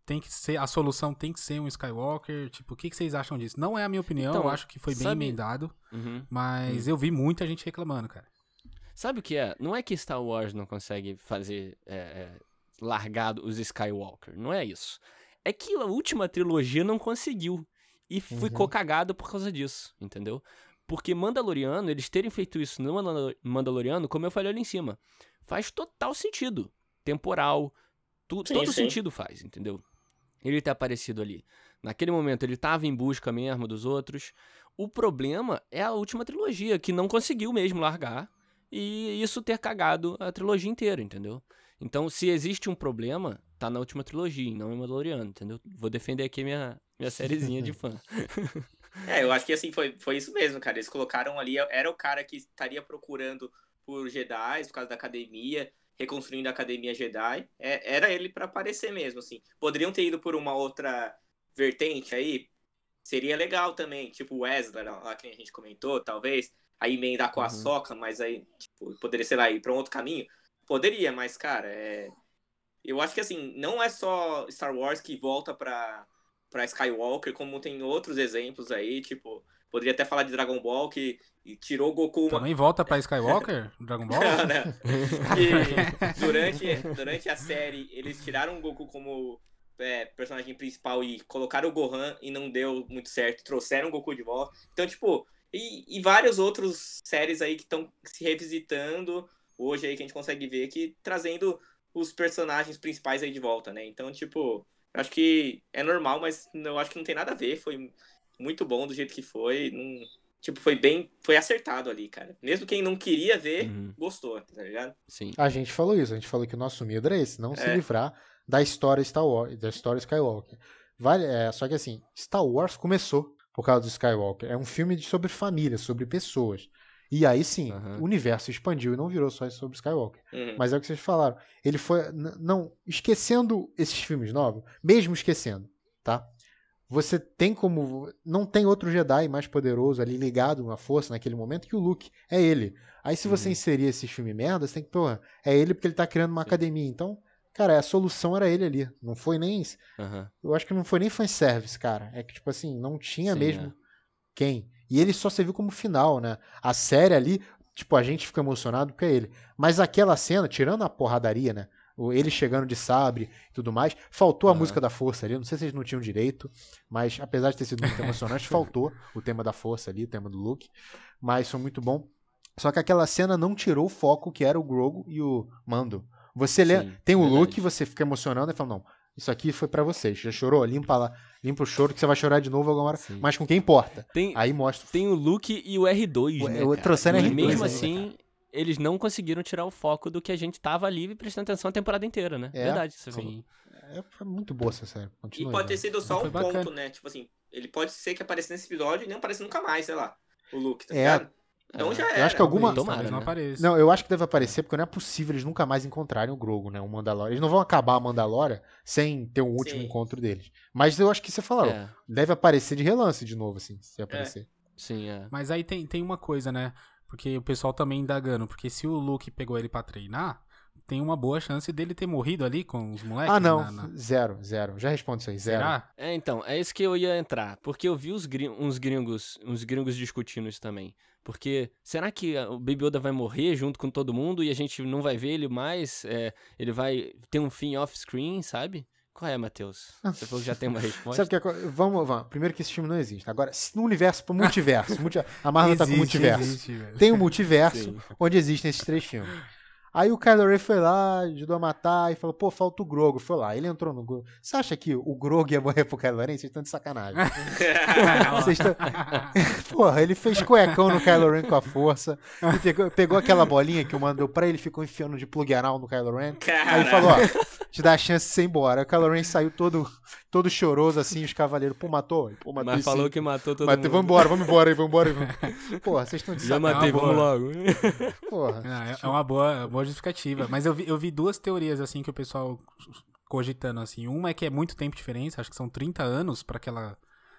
Tem que ser. A solução tem que ser um Skywalker. Tipo, o que, que vocês acham disso? Não é a minha opinião, então, eu acho que foi bem sabe... emendado. Uhum. Mas uhum. eu vi muita gente reclamando, cara. Sabe o que é? Não é que Star Wars não consegue fazer. É, é, largado os Skywalker. Não é isso. É que a última trilogia não conseguiu. E ficou uhum. cagado por causa disso, entendeu? Porque Mandaloriano, eles terem feito isso no Mandaloriano, como eu falei ali em cima, faz total sentido. Temporal, tu, sim, todo sim. sentido faz, entendeu? Ele ter aparecido ali. Naquele momento ele estava em busca mesmo dos outros. O problema é a última trilogia, que não conseguiu mesmo largar. E isso ter cagado a trilogia inteira, entendeu? Então, se existe um problema, tá na última trilogia, não em Mandaloriano, entendeu? Vou defender aqui minha, minha sériezinha de fã. é, eu acho que assim, foi, foi isso mesmo, cara. Eles colocaram ali, era o cara que estaria procurando por Jedi, por causa da academia, reconstruindo a academia Jedi. É, era ele para aparecer mesmo, assim. Poderiam ter ido por uma outra vertente aí, seria legal também, tipo o Wesley, lá que a gente comentou, talvez, aí emendar com a uhum. Soca, mas aí, tipo, poderia, sei lá, ir pra um outro caminho. Poderia, mas, cara, é... eu acho que assim, não é só Star Wars que volta pra, pra Skywalker, como tem outros exemplos aí, tipo, poderia até falar de Dragon Ball que tirou Goku. Uma... Também volta pra Skywalker? Dragon Ball? não, não. durante, durante a série, eles tiraram o Goku como é, personagem principal e colocaram o Gohan e não deu muito certo, trouxeram o Goku de volta. Então, tipo, e, e várias outras séries aí que estão se revisitando hoje aí que a gente consegue ver que trazendo os personagens principais aí de volta, né? Então, tipo, acho que é normal, mas eu acho que não tem nada a ver. Foi muito bom do jeito que foi. Não, tipo, foi bem. Foi acertado ali, cara. Mesmo quem não queria ver, uhum. gostou, tá ligado? Sim. A gente falou isso, a gente falou que o nosso medo era esse, não é. se livrar da história Star Wars, da história Skywalker. Vale, é, só que assim, Star Wars começou por causa do Skywalker. É um filme de, sobre família, sobre pessoas. E aí sim, uhum. o universo expandiu e não virou só sobre Skywalker. Uhum. Mas é o que vocês falaram. Ele foi. Não, esquecendo esses filmes novos, mesmo esquecendo, tá? Você tem como. Não tem outro Jedi mais poderoso ali ligado na força naquele momento que o Luke. É ele. Aí se você uhum. inserir esses filmes merda, você tem que, porra, é ele porque ele tá criando uma sim. academia. Então, cara, a solução era ele ali. Não foi nem. Eu acho que não foi nem fanservice, cara. É que, tipo assim, não tinha sim, mesmo é. quem. E ele só serviu como final, né? A série ali, tipo, a gente fica emocionado porque é ele. Mas aquela cena, tirando a porradaria, né? Ele chegando de sabre e tudo mais, faltou a uhum. música da força ali. Não sei se eles não tinham direito, mas apesar de ter sido muito emocionante, faltou o tema da força ali, o tema do Luke. Mas foi muito bom. Só que aquela cena não tirou o foco que era o Grogu e o Mando. Você Sim, lê, tem o verdade. Luke, você fica emocionando e fala, não, isso aqui foi para vocês. Já chorou? Limpa lá. Limpa o choro que você vai chorar de novo agora. Sim. Mas com quem importa. Tem, Aí mostra. Tem o Luke e o R2, o, né? O, trouxeram R2. E mesmo assim, eles não conseguiram tirar o foco do que a gente tava ali prestando atenção a temporada inteira, né? É. Verdade, você Sim. É, é muito boa essa série. Continua, e pode ter sido só um bacana. ponto, né? Tipo assim, ele pode ser que apareça nesse episódio e nem apareça nunca mais, sei lá. O Luke, tá é, ligado? Então é. já era. Eu acho que alguma. Tomara, né? não, aparece. não, eu acho que deve aparecer porque não é possível eles nunca mais encontrarem o Grogo, né? O Mandalorian. Eles não vão acabar a Mandalorian sem ter um último Sim. encontro deles. Mas eu acho que você falou. É. Deve aparecer de relance de novo, assim, se aparecer. É. Sim, é. Mas aí tem, tem uma coisa, né? Porque o pessoal também indagando. Porque se o Luke pegou ele pra treinar, tem uma boa chance dele ter morrido ali com os moleques. Ah, não. Na, na... Zero, zero. Já respondo isso aí, zero. Será? É, então, é isso que eu ia entrar. Porque eu vi os uns gringos, uns gringos discutindo isso também. Porque será que o Baby Yoda vai morrer junto com todo mundo e a gente não vai ver ele mais? É, ele vai ter um fim off-screen, sabe? Qual é, Matheus? Você falou que já tem uma resposta. Sabe que é, vamos, vamos. Primeiro que esse filme não existe. Agora, no universo, pro multiverso. multi, a Marvel existe, tá com multiverso. Existe, tem um multiverso Sim. onde existem esses três filmes. Aí o Kylo Ren foi lá, ajudou a matar e falou, pô, falta o Grogo. Foi lá, ele entrou no Grogo. Você acha que o Grogo ia morrer pro Kylo Ren? Vocês estão de sacanagem. Vocês estão... Porra, ele fez cuecão no Kylo Ren com a força. Pegou, pegou aquela bolinha que o mandou pra ele, ficou enfiando de plug anal no Kylo Ren. Aí ele falou, ó, te dá a chance de ser embora. Aí o Kylo Ren saiu todo, todo choroso assim, os cavaleiros, pô, matou? Pô, matou Mas falou sim. que matou todo Matei, mundo. Vamos embora, vamos embora aí, vamos embora aí. Porra, vocês estão de sacanagem. Já matei, vamos logo. Porra. Não, é, é uma boa, é uma boa justificativa. Mas eu vi, eu vi duas teorias, assim, que o pessoal cogitando, assim. Uma é que é muito tempo de diferença, acho que são 30 anos para aquela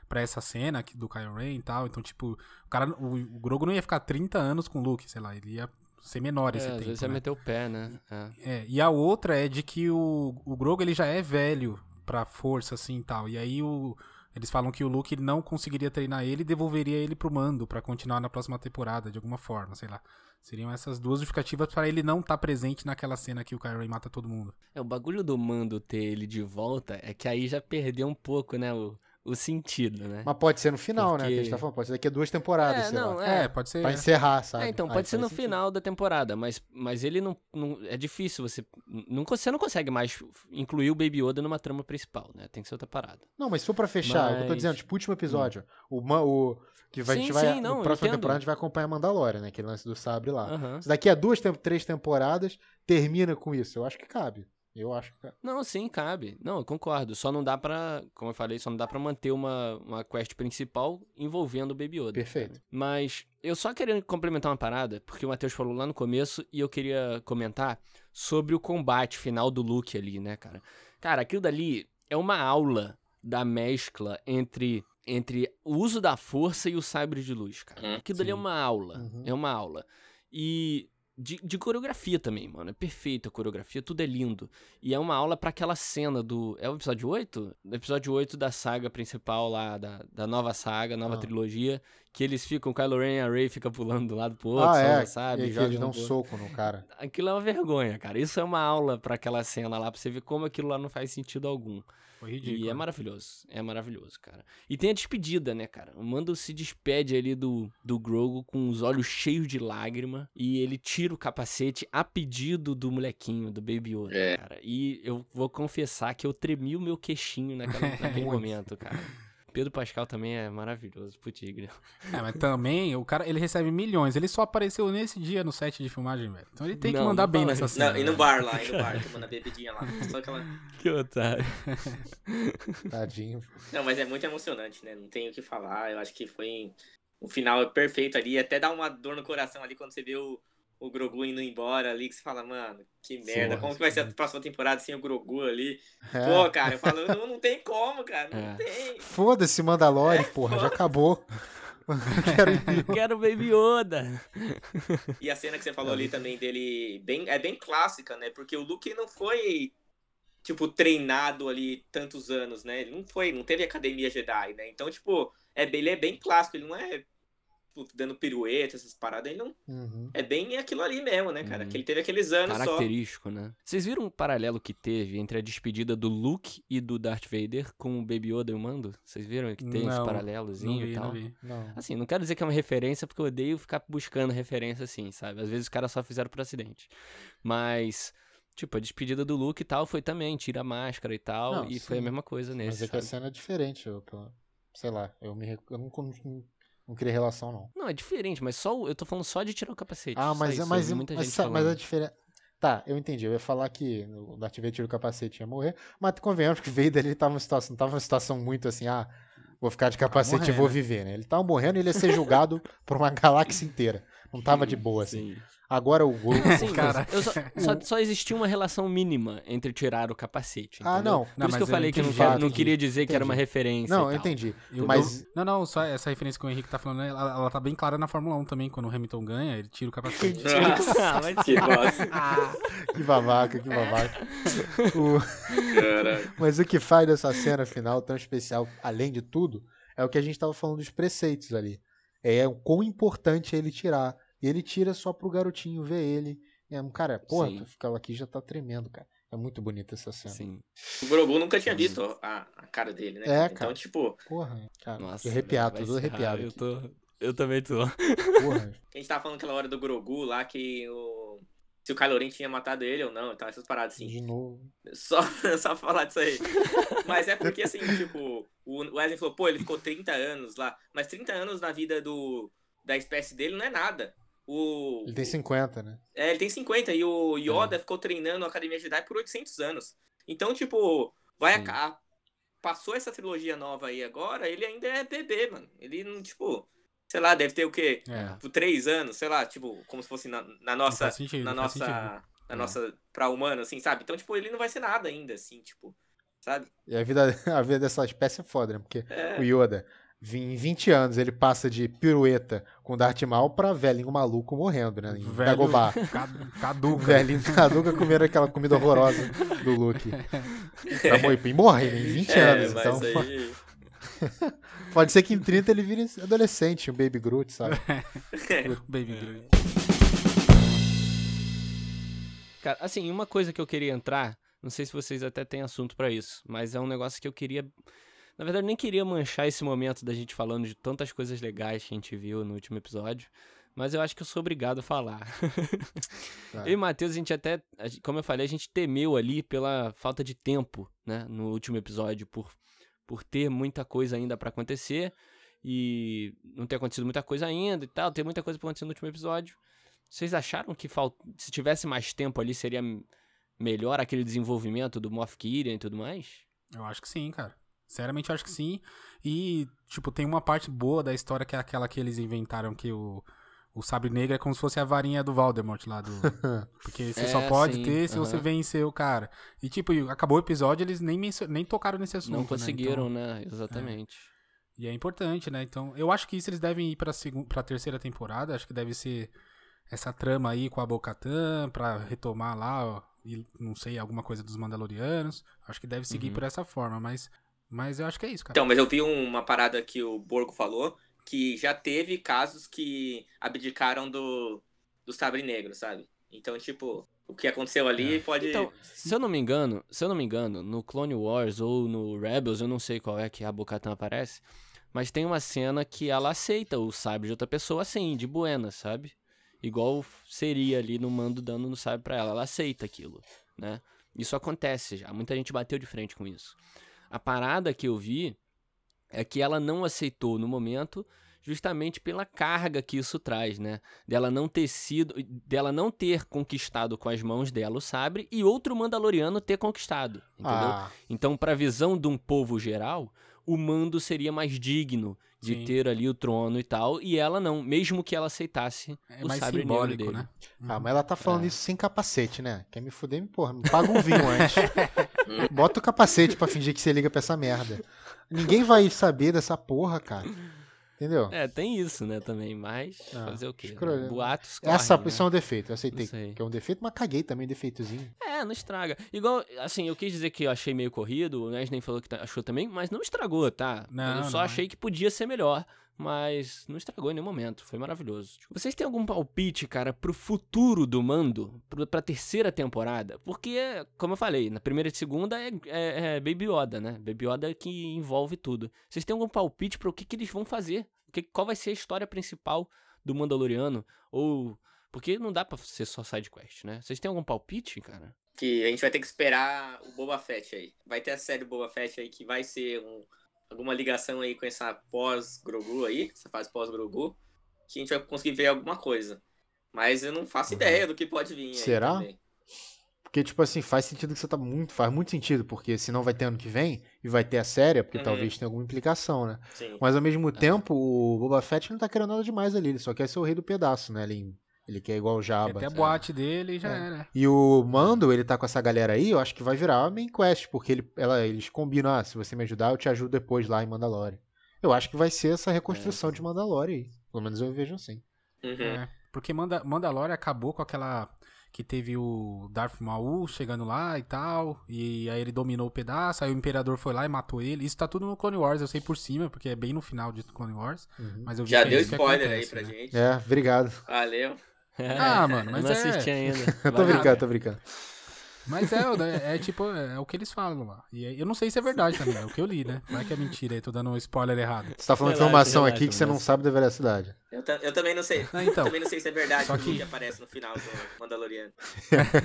para essa cena aqui do Kylo Ren e tal. Então, tipo, o cara, o, o, Grogu não ia ficar 30 anos com o Luke, sei lá, ele ia ser menor esse é, tempo. Às vezes né? ia meter o pé, né? É. é. E a outra é de que o, o Grogu ele já é velho pra força, assim e tal. E aí o, eles falam que o Luke não conseguiria treinar ele e devolveria ele pro mando para continuar na próxima temporada, de alguma forma, sei lá. Seriam essas duas justificativas para ele não estar tá presente naquela cena que o Kyrie mata todo mundo. É, o bagulho do mando ter ele de volta é que aí já perdeu um pouco, né, o, o sentido, né? Mas pode ser no final, Porque... né? Que a gente tá falando. Pode ser daqui a duas temporadas, é, não, é, é, pode ser. Pra encerrar, sabe? É, então, pode ser no sentido. final da temporada, mas, mas ele não, não. É difícil você. Não, você não consegue mais incluir o Baby Yoda numa trama principal, né? Tem que ser outra parada. Não, mas se for pra fechar, mas... eu tô dizendo, tipo, último episódio. Hum. O, o, que vai, sim, a gente vai. Sim, não, próxima temporada a gente vai acompanhar Mandalorian, né? Aquele lance do sabre lá. Uhum. Se daqui a duas, três temporadas termina com isso, eu acho que cabe. Eu acho que. Não, sim, cabe. Não, eu concordo. Só não dá pra. Como eu falei, só não dá pra manter uma, uma quest principal envolvendo o Baby Yoda. Perfeito. Mas eu só queria complementar uma parada, porque o Matheus falou lá no começo e eu queria comentar sobre o combate final do Luke ali, né, cara? Cara, aquilo dali é uma aula da mescla entre entre o uso da força e o sabre de luz, cara. Hum, aquilo sim. dali é uma aula. Uhum. É uma aula. E de, de, coreografia também, mano. É perfeita a coreografia, tudo é lindo. E é uma aula para aquela cena do. É o episódio 8? O episódio 8 da saga principal lá, da, da nova saga, nova ah. trilogia. Que eles ficam, Kylo Ren e a Rey ficam pulando do lado pro outro, ah, é. sabe? E eles dão um soco no cara. Aquilo é uma vergonha, cara. Isso é uma aula para aquela cena lá, pra você ver como aquilo lá não faz sentido algum. Foi ridículo. E é maravilhoso. É maravilhoso, cara. E tem a despedida, né, cara? O Mando se despede ali do, do Grogu com os olhos cheios de lágrima. E ele tira o capacete a pedido do molequinho, do Baby Yoda, é. cara. E eu vou confessar que eu tremi o meu queixinho naquela, naquele momento, cara. Pedro Pascal também é maravilhoso pro Tigre. É, mas também o cara, ele recebe milhões. Ele só apareceu nesse dia no set de filmagem, velho. Então ele tem não, que mandar bem nessa cena. Não, e no bar lá, e no bar, tomando a bebidinha lá. Só aquela... Que otário. Tadinho. Não, mas é muito emocionante, né? Não tenho o que falar. Eu acho que foi um final perfeito ali. Até dá uma dor no coração ali quando você vê o, o Grogu indo embora ali, que você fala, mano, que merda, como que vai ser a próxima temporada sem o Grogu ali? É. Pô, cara, eu falo, não, não tem como, cara, não é. tem. Foda-se Mandalorian, é, porra, foda já acabou. quero, quero Baby Yoda. E a cena que você falou ali também dele, bem, é bem clássica, né? Porque o Luke não foi, tipo, treinado ali tantos anos, né? Ele não foi, não teve academia Jedi, né? Então, tipo, é, ele é bem clássico, ele não é dando pirueta, essas paradas, ele não. Uhum. É bem aquilo ali mesmo, né, cara? Uhum. Que ele teve aqueles anos Característico, só. né? Vocês viram um paralelo que teve entre a despedida do Luke e do Darth Vader com o Baby Yoda e o Mando? Vocês viram que tem não, esse paralelozinho vi, e tal? Não vi, não. Assim, não quero dizer que é uma referência, porque eu odeio ficar buscando referência assim, sabe? Às vezes os caras só fizeram por acidente. Mas. Tipo, a despedida do Luke e tal foi também, tira a máscara e tal, não, e sim. foi a mesma coisa nesse. Mas é que a cena é diferente, eu, sei lá, eu, me, eu não, não cria relação, não. Não, é diferente, mas só eu tô falando só de tirar o capacete. Ah, mas é mas, muita mas, gente mas, mas é diferente. Tá, eu entendi. Eu ia falar que o Darth Vader tira o capacete ia morrer, mas convenhamos que o Vader ele tava numa situação, não tava numa situação muito assim, ah, vou ficar de capacete morrer, e vou viver, né? Ele tava morrendo e ele ia ser julgado por uma galáxia inteira. Não tava de boa, assim. Sim. Agora o Grogu. Sim, cara. Só, só, só, existia uma relação mínima entre tirar o capacete. Ah, entendeu? não. Por não, isso que eu falei que não, não, queria dizer entendi. que era uma referência. Não, eu entendi. Eu, mas... Não, não, só essa referência que o Henrique tá falando, ela, ela tá bem clara na Fórmula 1 também. Quando o Hamilton ganha, ele tira o capacete. ah, mas que que babaca, que babaca. o... Mas o que faz dessa cena final tão especial, além de tudo, é o que a gente tava falando dos preceitos ali. É o quão importante é ele tirar e ele tira só pro garotinho ver ele. É, cara, porra, tu fica aqui já tá tremendo, cara. É muito bonita essa cena. Sim. O Grogu nunca tinha visto a, a cara dele, né? É, então, cara. tipo. Porra, cara. Nossa, arrepiado, tudo arrepiado. Eu, tô... eu também tô. Porra. A gente tava falando aquela hora do Grogu lá que o. Se o Kylo Ren tinha matado ele ou não, então essas paradas assim. De novo. Só, só falar disso aí. Mas é porque assim, tipo, o Wesley falou, pô, ele ficou 30 anos lá. Mas 30 anos na vida do, da espécie dele não é nada. O, ele tem 50, né? É, ele tem 50 e o Yoda é. ficou treinando a Academia Jedi por 800 anos. Então, tipo, vai a, passou essa trilogia nova aí agora, ele ainda é bebê, mano. Ele não, tipo, sei lá, deve ter o quê? É. Por três anos, sei lá, tipo, como se fosse na, na nossa. Sentido, na nossa. Na é. nossa. Pra humano, assim, sabe? Então, tipo, ele não vai ser nada ainda, assim, tipo. Sabe? E a vida, a vida dessa espécie é foda, né? Porque é. o Yoda, em 20 anos ele passa de pirueta com Darth Maul pra velhinho maluco morrendo, né? Em Velho Dagobah. Caduca. Velhinho caduca comendo aquela comida horrorosa do Luke. Pra morrer, e morre né? em 20 é, anos. Então, aí... pode ser que em 30 ele vire adolescente, um Baby Groot, sabe? Baby Groot. Cara, assim, uma coisa que eu queria entrar, não sei se vocês até têm assunto para isso, mas é um negócio que eu queria na verdade, nem queria manchar esse momento da gente falando de tantas coisas legais que a gente viu no último episódio. Mas eu acho que eu sou obrigado a falar. Tá. Eu e Matheus, a gente até, como eu falei, a gente temeu ali pela falta de tempo, né? No último episódio, por, por ter muita coisa ainda para acontecer. E não ter acontecido muita coisa ainda e tal. Ter muita coisa pra acontecer no último episódio. Vocês acharam que falt... se tivesse mais tempo ali seria melhor aquele desenvolvimento do Moff Gideon e tudo mais? Eu acho que sim, cara. Sinceramente, eu acho que sim. E, tipo, tem uma parte boa da história que é aquela que eles inventaram que o, o sabre negro é como se fosse a varinha do Voldemort lá do. Porque você é, só pode sim. ter se você vencer o cara. E, tipo, acabou o episódio, eles nem, nem tocaram nesse assunto. Não conseguiram, né? Então, né? Exatamente. É. E é importante, né? Então, eu acho que isso eles devem ir pra, pra terceira temporada. Acho que deve ser essa trama aí com a Bocatan pra retomar lá, ó, e não sei, alguma coisa dos Mandalorianos. Acho que deve seguir uhum. por essa forma, mas mas eu acho que é isso, cara. Então, mas eu vi uma parada que o Borgo falou, que já teve casos que abdicaram do, do sabre negro, sabe? Então, tipo, o que aconteceu ali é. pode. Então, se eu não me engano, se eu não me engano, no Clone Wars ou no Rebels, eu não sei qual é que a Bocatan aparece, mas tem uma cena que ela aceita o sabre de outra pessoa assim, de buena, sabe? Igual seria ali no mando dando no sabre pra ela. Ela aceita aquilo, né? Isso acontece já. Muita gente bateu de frente com isso. A parada que eu vi é que ela não aceitou no momento justamente pela carga que isso traz, né? Dela não ter sido, dela não ter conquistado com as mãos dela o sabre e outro Mandaloriano ter conquistado, entendeu? Ah. Então, para a visão de um povo geral, o mando seria mais digno de Sim. ter ali o trono e tal, e ela não, mesmo que ela aceitasse é o sabre negro dele. Né? Ah, mas ela tá falando é. isso sem capacete, né? Quer me fuder, me porra, me paga um vinho antes. Bota o capacete para fingir que você liga pra essa merda. Ninguém vai saber dessa porra, cara. Entendeu? É, tem isso, né, também, mas ah, fazer o quê? Né? Boatos correm, Essa, né? isso é um defeito, eu aceitei que é um defeito, mas caguei também, defeitozinho. É, não estraga. Igual, assim, eu quis dizer que eu achei meio corrido, o Nes nem falou que tá, achou também, mas não estragou, tá? Não, eu só não. achei que podia ser melhor mas não estragou em nenhum momento. Foi maravilhoso. Tipo, vocês têm algum palpite, cara, pro futuro do Mando? Pro, pra terceira temporada? Porque, como eu falei, na primeira e segunda é, é, é Baby Yoda, né? Baby Yoda que envolve tudo. Vocês têm algum palpite para o que, que eles vão fazer? O que, qual vai ser a história principal do Mandaloriano? Ou. Porque não dá pra ser só side quest, né? Vocês têm algum palpite, cara? Que a gente vai ter que esperar o Boba Fett aí. Vai ter a série Boba Fett aí que vai ser um alguma ligação aí com essa pós-Grogu aí, essa fase pós-Grogu, que a gente vai conseguir ver alguma coisa. Mas eu não faço uhum. ideia do que pode vir Será? Também. Porque, tipo assim, faz sentido que você tá muito. Faz muito sentido, porque senão vai ter ano que vem e vai ter a série, porque uhum. talvez tenha alguma implicação, né? Sim. Mas ao mesmo é. tempo, o Boba Fett não tá querendo nada demais ali, ele só quer ser o rei do pedaço, né? Ele, ele quer igual o Jabba. Até a boate dele e já é. era. E o Mando, ele tá com essa galera aí, eu acho que vai virar a main quest, porque ele, ela, eles combinam, ah, se você me ajudar, eu te ajudo depois lá em Mandalore. Eu acho que vai ser essa reconstrução é. de Mandalore aí. Pelo menos eu vejo assim. Uhum. É, porque Manda Mandalore acabou com aquela que teve o Darth Maul chegando lá e tal, e aí ele dominou o pedaço, aí o Imperador foi lá e matou ele. Isso tá tudo no Clone Wars, eu sei por cima, porque é bem no final de Clone Wars. Uhum. Mas eu Já deu spoiler acontece, aí pra né? gente. É, obrigado. Valeu. Ah, mano, mas não é... assisti ainda. tô brincando, tô brincando. Mas é, é, é tipo, é, é, o que eles falam lá. E é, eu não sei se é verdade também, é o que eu li, né? Não é que é mentira aí, tô dando um spoiler errado. Você tá falando relaxa, informação relaxa, aqui que você não sabe da veracidade. Eu, eu também não sei. Ah, então. Eu também não sei se é verdade Só que... que aparece no final do Mandaloriano.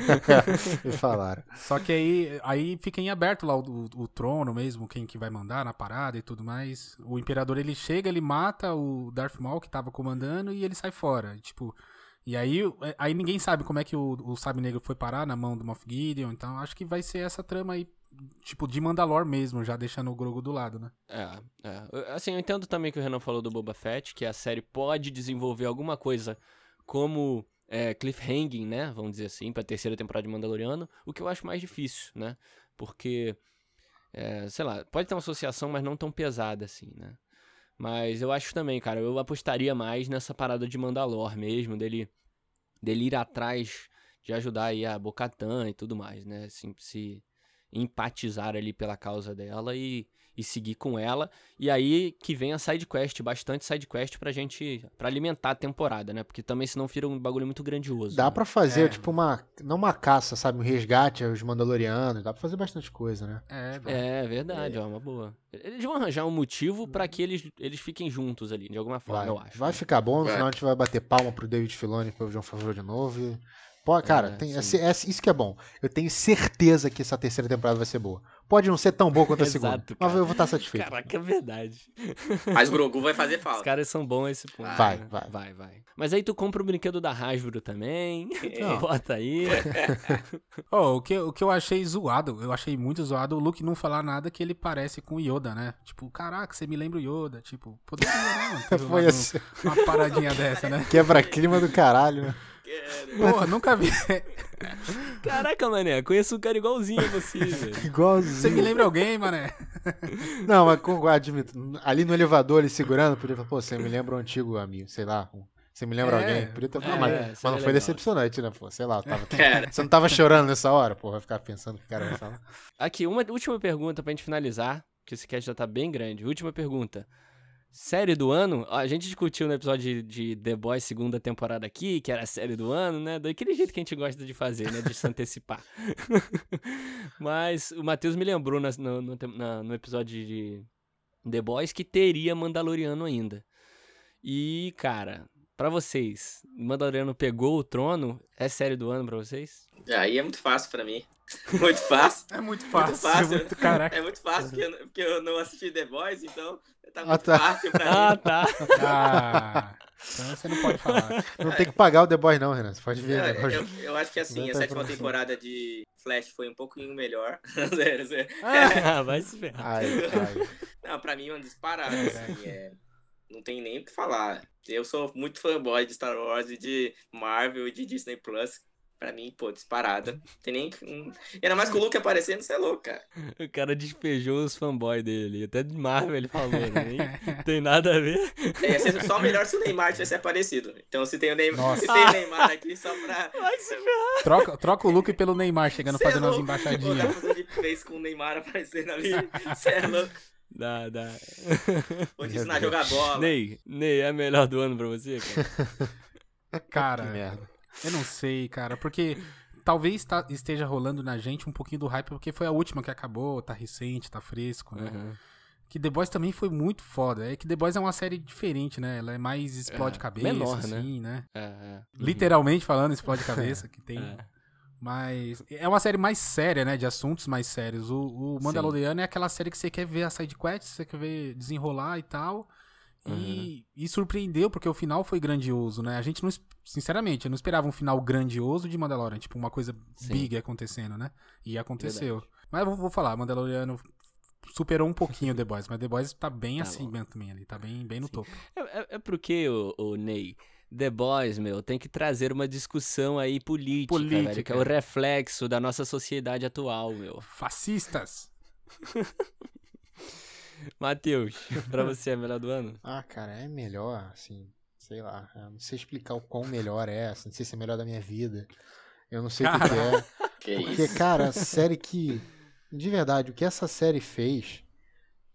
Me falaram. Só que aí, aí fica em aberto lá o, o, o, trono mesmo, quem que vai mandar na parada e tudo mais. O imperador ele chega, ele mata o Darth Maul que tava comandando e ele sai fora. Tipo, e aí, é, aí ninguém sabe como é que o, o Sabe Negro foi parar na mão do Moff Gideon, então acho que vai ser essa trama aí, tipo, de Mandalor mesmo, já deixando o Grogu do lado, né? É, é. Assim, eu entendo também que o Renan falou do Boba Fett, que a série pode desenvolver alguma coisa como é, cliffhanging, né, vamos dizer assim, pra terceira temporada de Mandaloriano, o que eu acho mais difícil, né? Porque, é, sei lá, pode ter uma associação, mas não tão pesada assim, né? Mas eu acho também, cara, eu apostaria mais nessa parada de Mandalor mesmo, dele, dele ir atrás de ajudar aí a Bocatan e tudo mais, né? Assim, se empatizar ali pela causa dela e e seguir com ela. E aí que vem a side quest, bastante side quest pra gente para alimentar a temporada, né? Porque também senão vira um bagulho muito grandioso. Dá né? para fazer é. tipo uma não uma caça, sabe, um resgate aos Mandalorianos, dá para fazer bastante coisa, né? É, é verdade, é. ó, uma boa. Eles vão arranjar um motivo para que eles, eles fiquem juntos ali, de alguma forma, vai. eu acho. Vai né? ficar bom, senão a gente vai bater palma pro David Filoni pelo João Favreau de novo. E... Pô, cara, é, tem, é, é, isso que é bom. Eu tenho certeza que essa terceira temporada vai ser boa. Pode não ser tão boa quanto a segunda, Exato, mas eu vou estar satisfeito. Caraca, é verdade. Mas o Grogu vai fazer falta. Os caras são bons esse ponto. Vai, né? vai. Vai, vai. Mas aí tu compra o brinquedo da Hasbro também, é. bota aí. oh, o, que, o que eu achei zoado, eu achei muito zoado o Luke não falar nada que ele parece com o Yoda, né? Tipo, caraca, você me lembra o Yoda. Tipo, poderia, né? Foi assim. Uma paradinha dessa, né? Quebra-clima do caralho, né? Porra, nunca vi. Caraca, mané, conheço um cara igualzinho a você, velho. Igualzinho. Você me lembra alguém, mané? Não, mas com, admito, ali no elevador, ele segurando, podia falar, pô, você me lembra um antigo amigo, sei lá, você me lembra é, alguém? Podia ter é, mas, mas não foi decepcionante, né, pô? Sei lá, tava, você não tava chorando nessa hora, pô, vai ficar pensando que o cara vai falar. Aqui, uma última pergunta pra gente finalizar, que esse cast já tá bem grande. Última pergunta. Série do ano, a gente discutiu no episódio de, de, The Boys segunda temporada aqui, que era a série do ano, né? Daquele jeito que a gente gosta de fazer, né? De se antecipar. Mas o Matheus me lembrou no, no, no, no episódio de The Boys que teria Mandaloriano ainda. E, cara, para vocês, Mandaloriano pegou o trono? É série do ano para vocês? Aí é muito fácil para mim. Muito fácil. É muito fácil. Muito fácil. É muito, caraca. É muito fácil porque eu, porque eu não assisti The Boys, então Tá ah, muito ah, tá. fácil pra ah, mim. Ah, tá. Ah, então você não pode falar. Não tem que pagar o The Boy, não, Renan. Você pode ver. Eu, eu, eu acho que assim, a sétima temporada de Flash foi um pouquinho melhor. ah, vai se ferrar. Ai, ai. Não, pra mim é um disparado. Assim, é, não tem nem o que falar. Eu sou muito fanboy de Star Wars e de Marvel e de Disney Plus. Pra mim, pô, disparada. Tem nem. Ainda mais com o Luke aparecendo, você é louco, cara. O cara despejou os fanboys dele. Até de Marvel ele falou, né? Nem tem nada a ver. É, ia ser só melhor se o Neymar tivesse aparecido. Então se tem o Neymar, se tem o Neymar aqui só pra. Vai se ferrar. Troca, troca o Luke pelo Neymar, chegando Cê é fazendo é umas embaixadinhas. Vou fazer fez com o Neymar aparecendo ali. Você é louco. Dá, dá. Vou te ensinar a jogar bola. Ney, Ney, é melhor do ano pra você, cara? Cara. Que merda. Eu não sei, cara, porque talvez tá, esteja rolando na gente um pouquinho do hype, porque foi a última que acabou, tá recente, tá fresco, né? Uhum. Que The Boys também foi muito foda. É que The Boys é uma série diferente, né? Ela é mais explode é, cabeça, menor, né? assim, né? né? É, é. Literalmente falando, explode cabeça, que tem. É. Mas é uma série mais séria, né? De assuntos mais sérios. O, o Mandaloriano Sim. é aquela série que você quer ver a side quest, você quer ver desenrolar e tal. Uhum. E, e, surpreendeu, porque o final foi grandioso, né? A gente não, sinceramente, eu não esperava um final grandioso de Mandalorian, tipo, uma coisa Sim. big acontecendo, né? E aconteceu. Verdade. Mas eu vou, vou falar, Mandaloriano superou um pouquinho The Boys, mas The Boys tá bem tá assim bom. também ali, tá bem, bem no Sim. topo. É, é, é porque, o, o Ney, The Boys, meu, tem que trazer uma discussão aí política, política. Velho, que é o reflexo da nossa sociedade atual, meu. Fascistas! Matheus, pra você é melhor do ano? Ah, cara, é melhor, assim, sei lá. Eu não sei explicar o quão melhor é, assim, não sei se é melhor da minha vida. Eu não sei o que, é. Que porque, isso? cara, série que. De verdade, o que essa série fez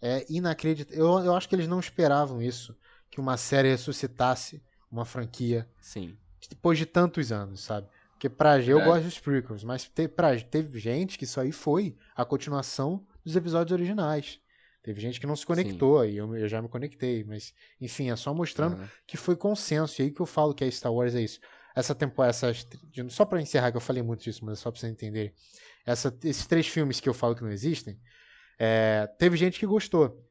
é inacreditável. Eu, eu acho que eles não esperavam isso. Que uma série ressuscitasse uma franquia. Sim. Depois de tantos anos, sabe? Porque pra eu é. gosto dos prequels, mas te, pra, teve gente que isso aí foi a continuação dos episódios originais. Teve gente que não se conectou, Sim. e eu, eu, já me conectei, mas enfim, é só mostrando uhum. que foi consenso. E aí que eu falo que a Star Wars é isso. Essa temporada, essas, só para encerrar, que eu falei muito disso, mas é só pra você entender. Essa, esses três filmes que eu falo que não existem, é, teve gente que gostou.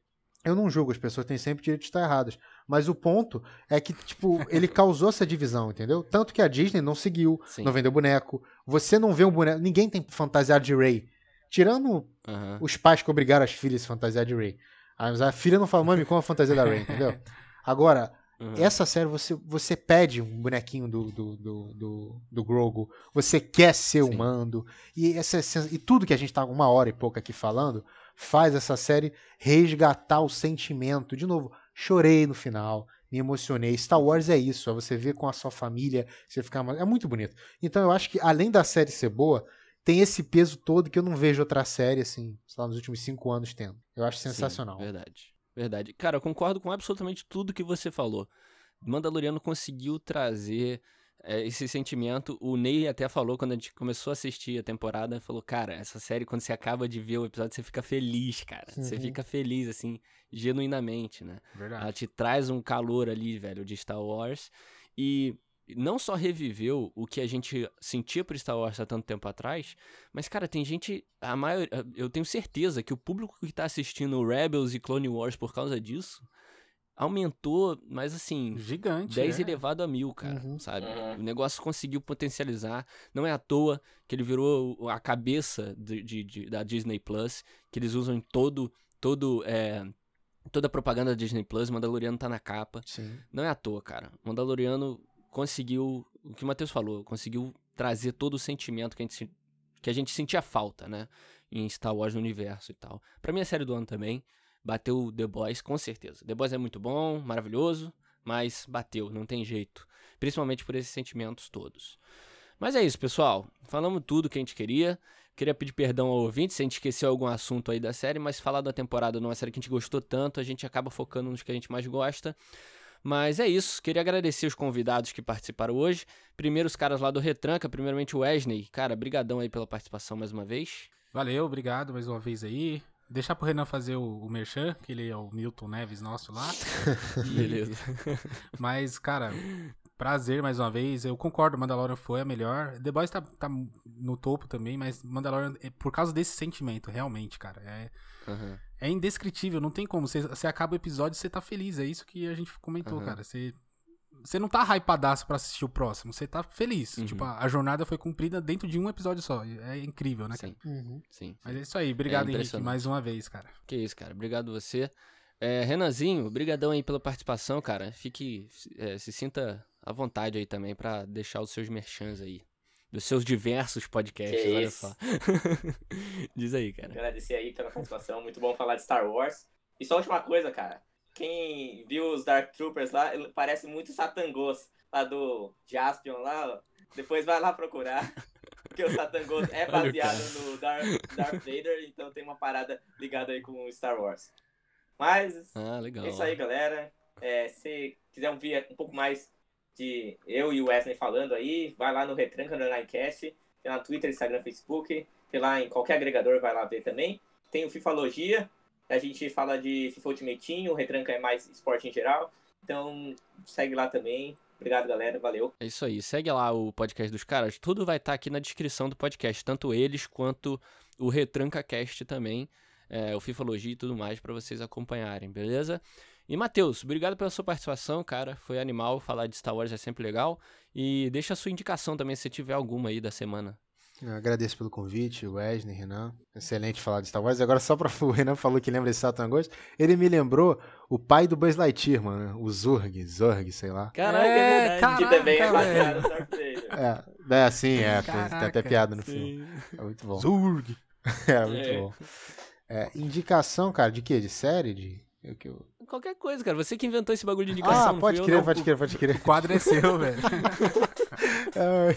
Eu não julgo, as pessoas têm sempre direito de estar erradas. Mas o ponto é que, tipo, ele causou essa divisão, entendeu? Tanto que a Disney não seguiu, Sim. não vendeu boneco. Você não vê um boneco. Ninguém tem fantasiado de Ray. Tirando uhum. os pais que obrigaram as filhas a se fantasiar de Ray. A filha não fala, mami, como a fantasia da Ray, entendeu? Agora, uhum. essa série você, você pede um bonequinho do, do, do, do, do Grogu, você quer ser Sim. o mando, e, essa, e tudo que a gente tá uma hora e pouco aqui falando faz essa série resgatar o sentimento. De novo, chorei no final, me emocionei. Star Wars é isso, é você ver com a sua família, você ficar é muito bonito. Então eu acho que além da série ser boa, tem esse peso todo que eu não vejo outra série assim, sei lá, nos últimos cinco anos tendo. Eu acho sensacional. Sim, verdade, verdade. Cara, eu concordo com absolutamente tudo que você falou. Mandaloriano conseguiu trazer é, esse sentimento. O Ney até falou quando a gente começou a assistir a temporada, falou, cara, essa série, quando você acaba de ver o episódio, você fica feliz, cara. Uhum. Você fica feliz, assim, genuinamente, né? Verdade. Ela te traz um calor ali, velho, de Star Wars. E não só reviveu o que a gente sentia por Star Wars há tanto tempo atrás, mas, cara, tem gente. A maioria. Eu tenho certeza que o público que tá assistindo Rebels e Clone Wars por causa disso aumentou, mas assim. Gigante. 10 é. elevado a mil, cara, uhum. sabe? Uhum. O negócio conseguiu potencializar. Não é à toa que ele virou a cabeça de, de, de da Disney Plus, que eles usam em todo. todo é, toda a propaganda da Disney Plus, Mandaloriano tá na capa. Sim. Não é à toa, cara. Mandaloriano conseguiu. O que o Matheus falou, conseguiu trazer todo o sentimento que a gente, que a gente sentia falta, né? Em Star Wars no universo e tal. Pra mim, a série do ano também bateu The Boys, com certeza. The Boys é muito bom, maravilhoso, mas bateu, não tem jeito. Principalmente por esses sentimentos todos. Mas é isso, pessoal. Falamos tudo que a gente queria. Queria pedir perdão ao ouvinte se a gente esqueceu algum assunto aí da série, mas falar da temporada numa série que a gente gostou tanto, a gente acaba focando nos que a gente mais gosta. Mas é isso, queria agradecer os convidados que participaram hoje. Primeiro os caras lá do Retranca, primeiramente o Wesley. Cara, brigadão aí pela participação mais uma vez. Valeu, obrigado mais uma vez aí. Deixar pro Renan fazer o, o Merchan, que ele é o Milton Neves nosso lá. E... Beleza. Mas, cara, prazer mais uma vez. Eu concordo, Mandalorian foi a melhor. The Boys tá, tá no topo também, mas Mandalorian, é por causa desse sentimento, realmente, cara. É, uhum. é indescritível, não tem como. Você, você acaba o episódio e você tá feliz. É isso que a gente comentou, uhum. cara. Você você não tá hypadaço pra assistir o próximo, você tá feliz. Uhum. Tipo, a, a, jornada foi cumprida dentro de um episódio só. É incrível, né, sim. Uhum. sim. Mas é isso aí. Obrigado, é Henrique, mais uma vez, cara. Que isso, cara. Obrigado você. É, Renanzinho, brigadão aí pela participação, cara. Fique, é, se sinta à vontade aí também para deixar os seus merchans aí. Dos seus diversos podcasts, que olha isso. só. Diz aí, cara. Agradecer aí pela participação. Muito bom falar de Star Wars. E só a última coisa, cara quem viu os Dark Troopers lá, parece muito Satangos, lá do Jaspion lá, Depois vai lá procurar. Porque o Satangos é baseado no Darth, Darth Vader, então tem uma parada ligada aí com Star Wars. Mas ah, legal. é isso aí, galera. É, se quiser ouvir um pouco mais de eu e o Wesley falando aí, vai lá no Retranca no Onlinecast, tem lá no Twitter, Instagram, Facebook, tem lá em qualquer agregador, vai lá ver também. Tem o Fifalogia, a gente fala de FIFA Ultimate Team, o Retranca é mais esporte em geral. Então, segue lá também. Obrigado, galera. Valeu. É isso aí. Segue lá o podcast dos caras. Tudo vai estar tá aqui na descrição do podcast. Tanto eles quanto o Retranca Cast também. É, o Fifologia e tudo mais para vocês acompanharem, beleza? E Matheus, obrigado pela sua participação, cara. Foi animal falar de Star Wars, é sempre legal. E deixa a sua indicação também, se tiver alguma aí da semana. Eu agradeço pelo convite, Wesley, Renan. Excelente falar de Star Wars. Agora, só para o Renan falou que lembra esse Satan Ghost, ele me lembrou o pai do Buzz Lightyear, mano. O Zurg, Zorg, sei lá. Caraca, é, é caraca, que também é baseado É, é assim, é. Caraca, tem até piada no sim. filme. É muito bom. Zurg. é, muito é. bom. É, indicação, cara, de quê? De série? De... Eu, que eu... Qualquer coisa, cara. Você que inventou esse bagulho de indicação. Ah, pode crer, pode crer, pode crer. O quadro é seu, velho. é,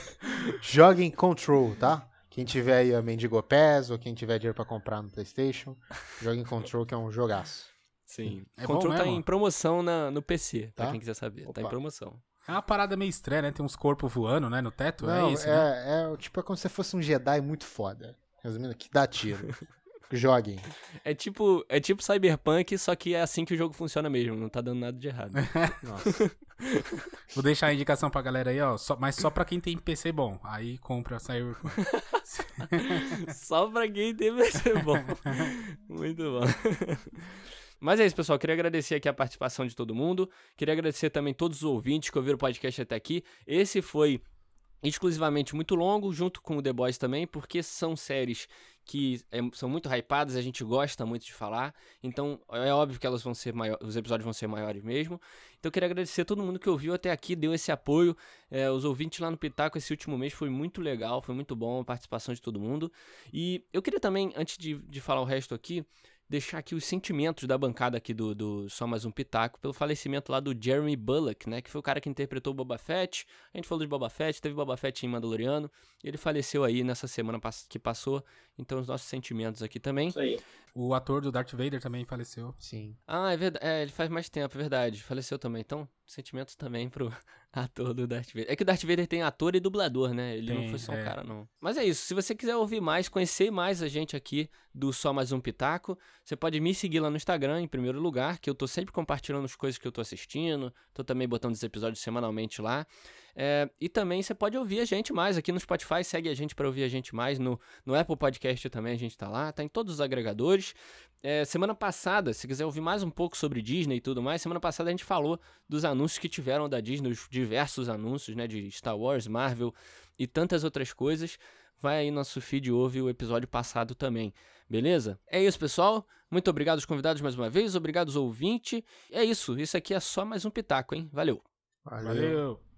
joguem Control, tá? Quem tiver aí a Mendigo Pass ou quem tiver dinheiro pra comprar no Playstation, joguem Control, que é um jogaço. Sim. É Control tá em promoção na, no PC, tá? pra quem quiser saber. Opa. Tá em promoção. É uma parada meio estranha, né? Tem uns corpos voando, né? No teto, é Não, é isso, é, né? É, tipo, é como se fosse um Jedi muito foda. Resumindo, que dá tiro. Joguem. É tipo, é tipo Cyberpunk, só que é assim que o jogo funciona mesmo, não tá dando nada de errado. Nossa. Vou deixar a indicação pra galera aí, ó, só, mas só pra quem tem PC bom. Aí compra Cyberpunk. só pra quem tem PC bom. Muito bom. Mas é isso, pessoal. Queria agradecer aqui a participação de todo mundo. Queria agradecer também todos os ouvintes que ouviram o podcast até aqui. Esse foi exclusivamente muito longo, junto com o The Boys também, porque são séries que é, são muito hypadas, a gente gosta muito de falar, então é óbvio que elas vão ser maiores, os episódios vão ser maiores mesmo. Então eu queria agradecer a todo mundo que ouviu até aqui, deu esse apoio. É, os ouvintes lá no Pitaco esse último mês foi muito legal, foi muito bom a participação de todo mundo. E eu queria também, antes de, de falar o resto aqui, deixar aqui os sentimentos da bancada aqui do, do Só Mais Um Pitaco pelo falecimento lá do Jeremy Bullock, né? Que foi o cara que interpretou o Boba Fett. A gente falou de Boba Fett, teve Boba Fett em Mandaloriano. E ele faleceu aí nessa semana que passou. Então, os nossos sentimentos aqui também. Isso aí. O ator do Darth Vader também faleceu. Sim. Ah, é verdade. É, ele faz mais tempo, é verdade. Faleceu também. Então, sentimentos também pro ator do Darth Vader. É que o Darth Vader tem ator e dublador, né? Ele tem, não foi só um é. cara, não. Mas é isso. Se você quiser ouvir mais, conhecer mais a gente aqui do Só Mais Um Pitaco, você pode me seguir lá no Instagram, em primeiro lugar, que eu tô sempre compartilhando as coisas que eu tô assistindo. Tô também botando os episódios semanalmente lá. É, e também você pode ouvir a gente mais aqui no Spotify, segue a gente para ouvir a gente mais. No, no Apple Podcast também a gente tá lá, tá em todos os agregadores. É, semana passada, se quiser ouvir mais um pouco sobre Disney e tudo mais, semana passada a gente falou dos anúncios que tiveram da Disney, os diversos anúncios, né, de Star Wars, Marvel e tantas outras coisas. Vai aí no nosso feed e ouve o episódio passado também, beleza? É isso, pessoal. Muito obrigado aos convidados mais uma vez, obrigado aos ouvintes. É isso, isso aqui é só mais um pitaco, hein? Valeu. Valeu. Valeu.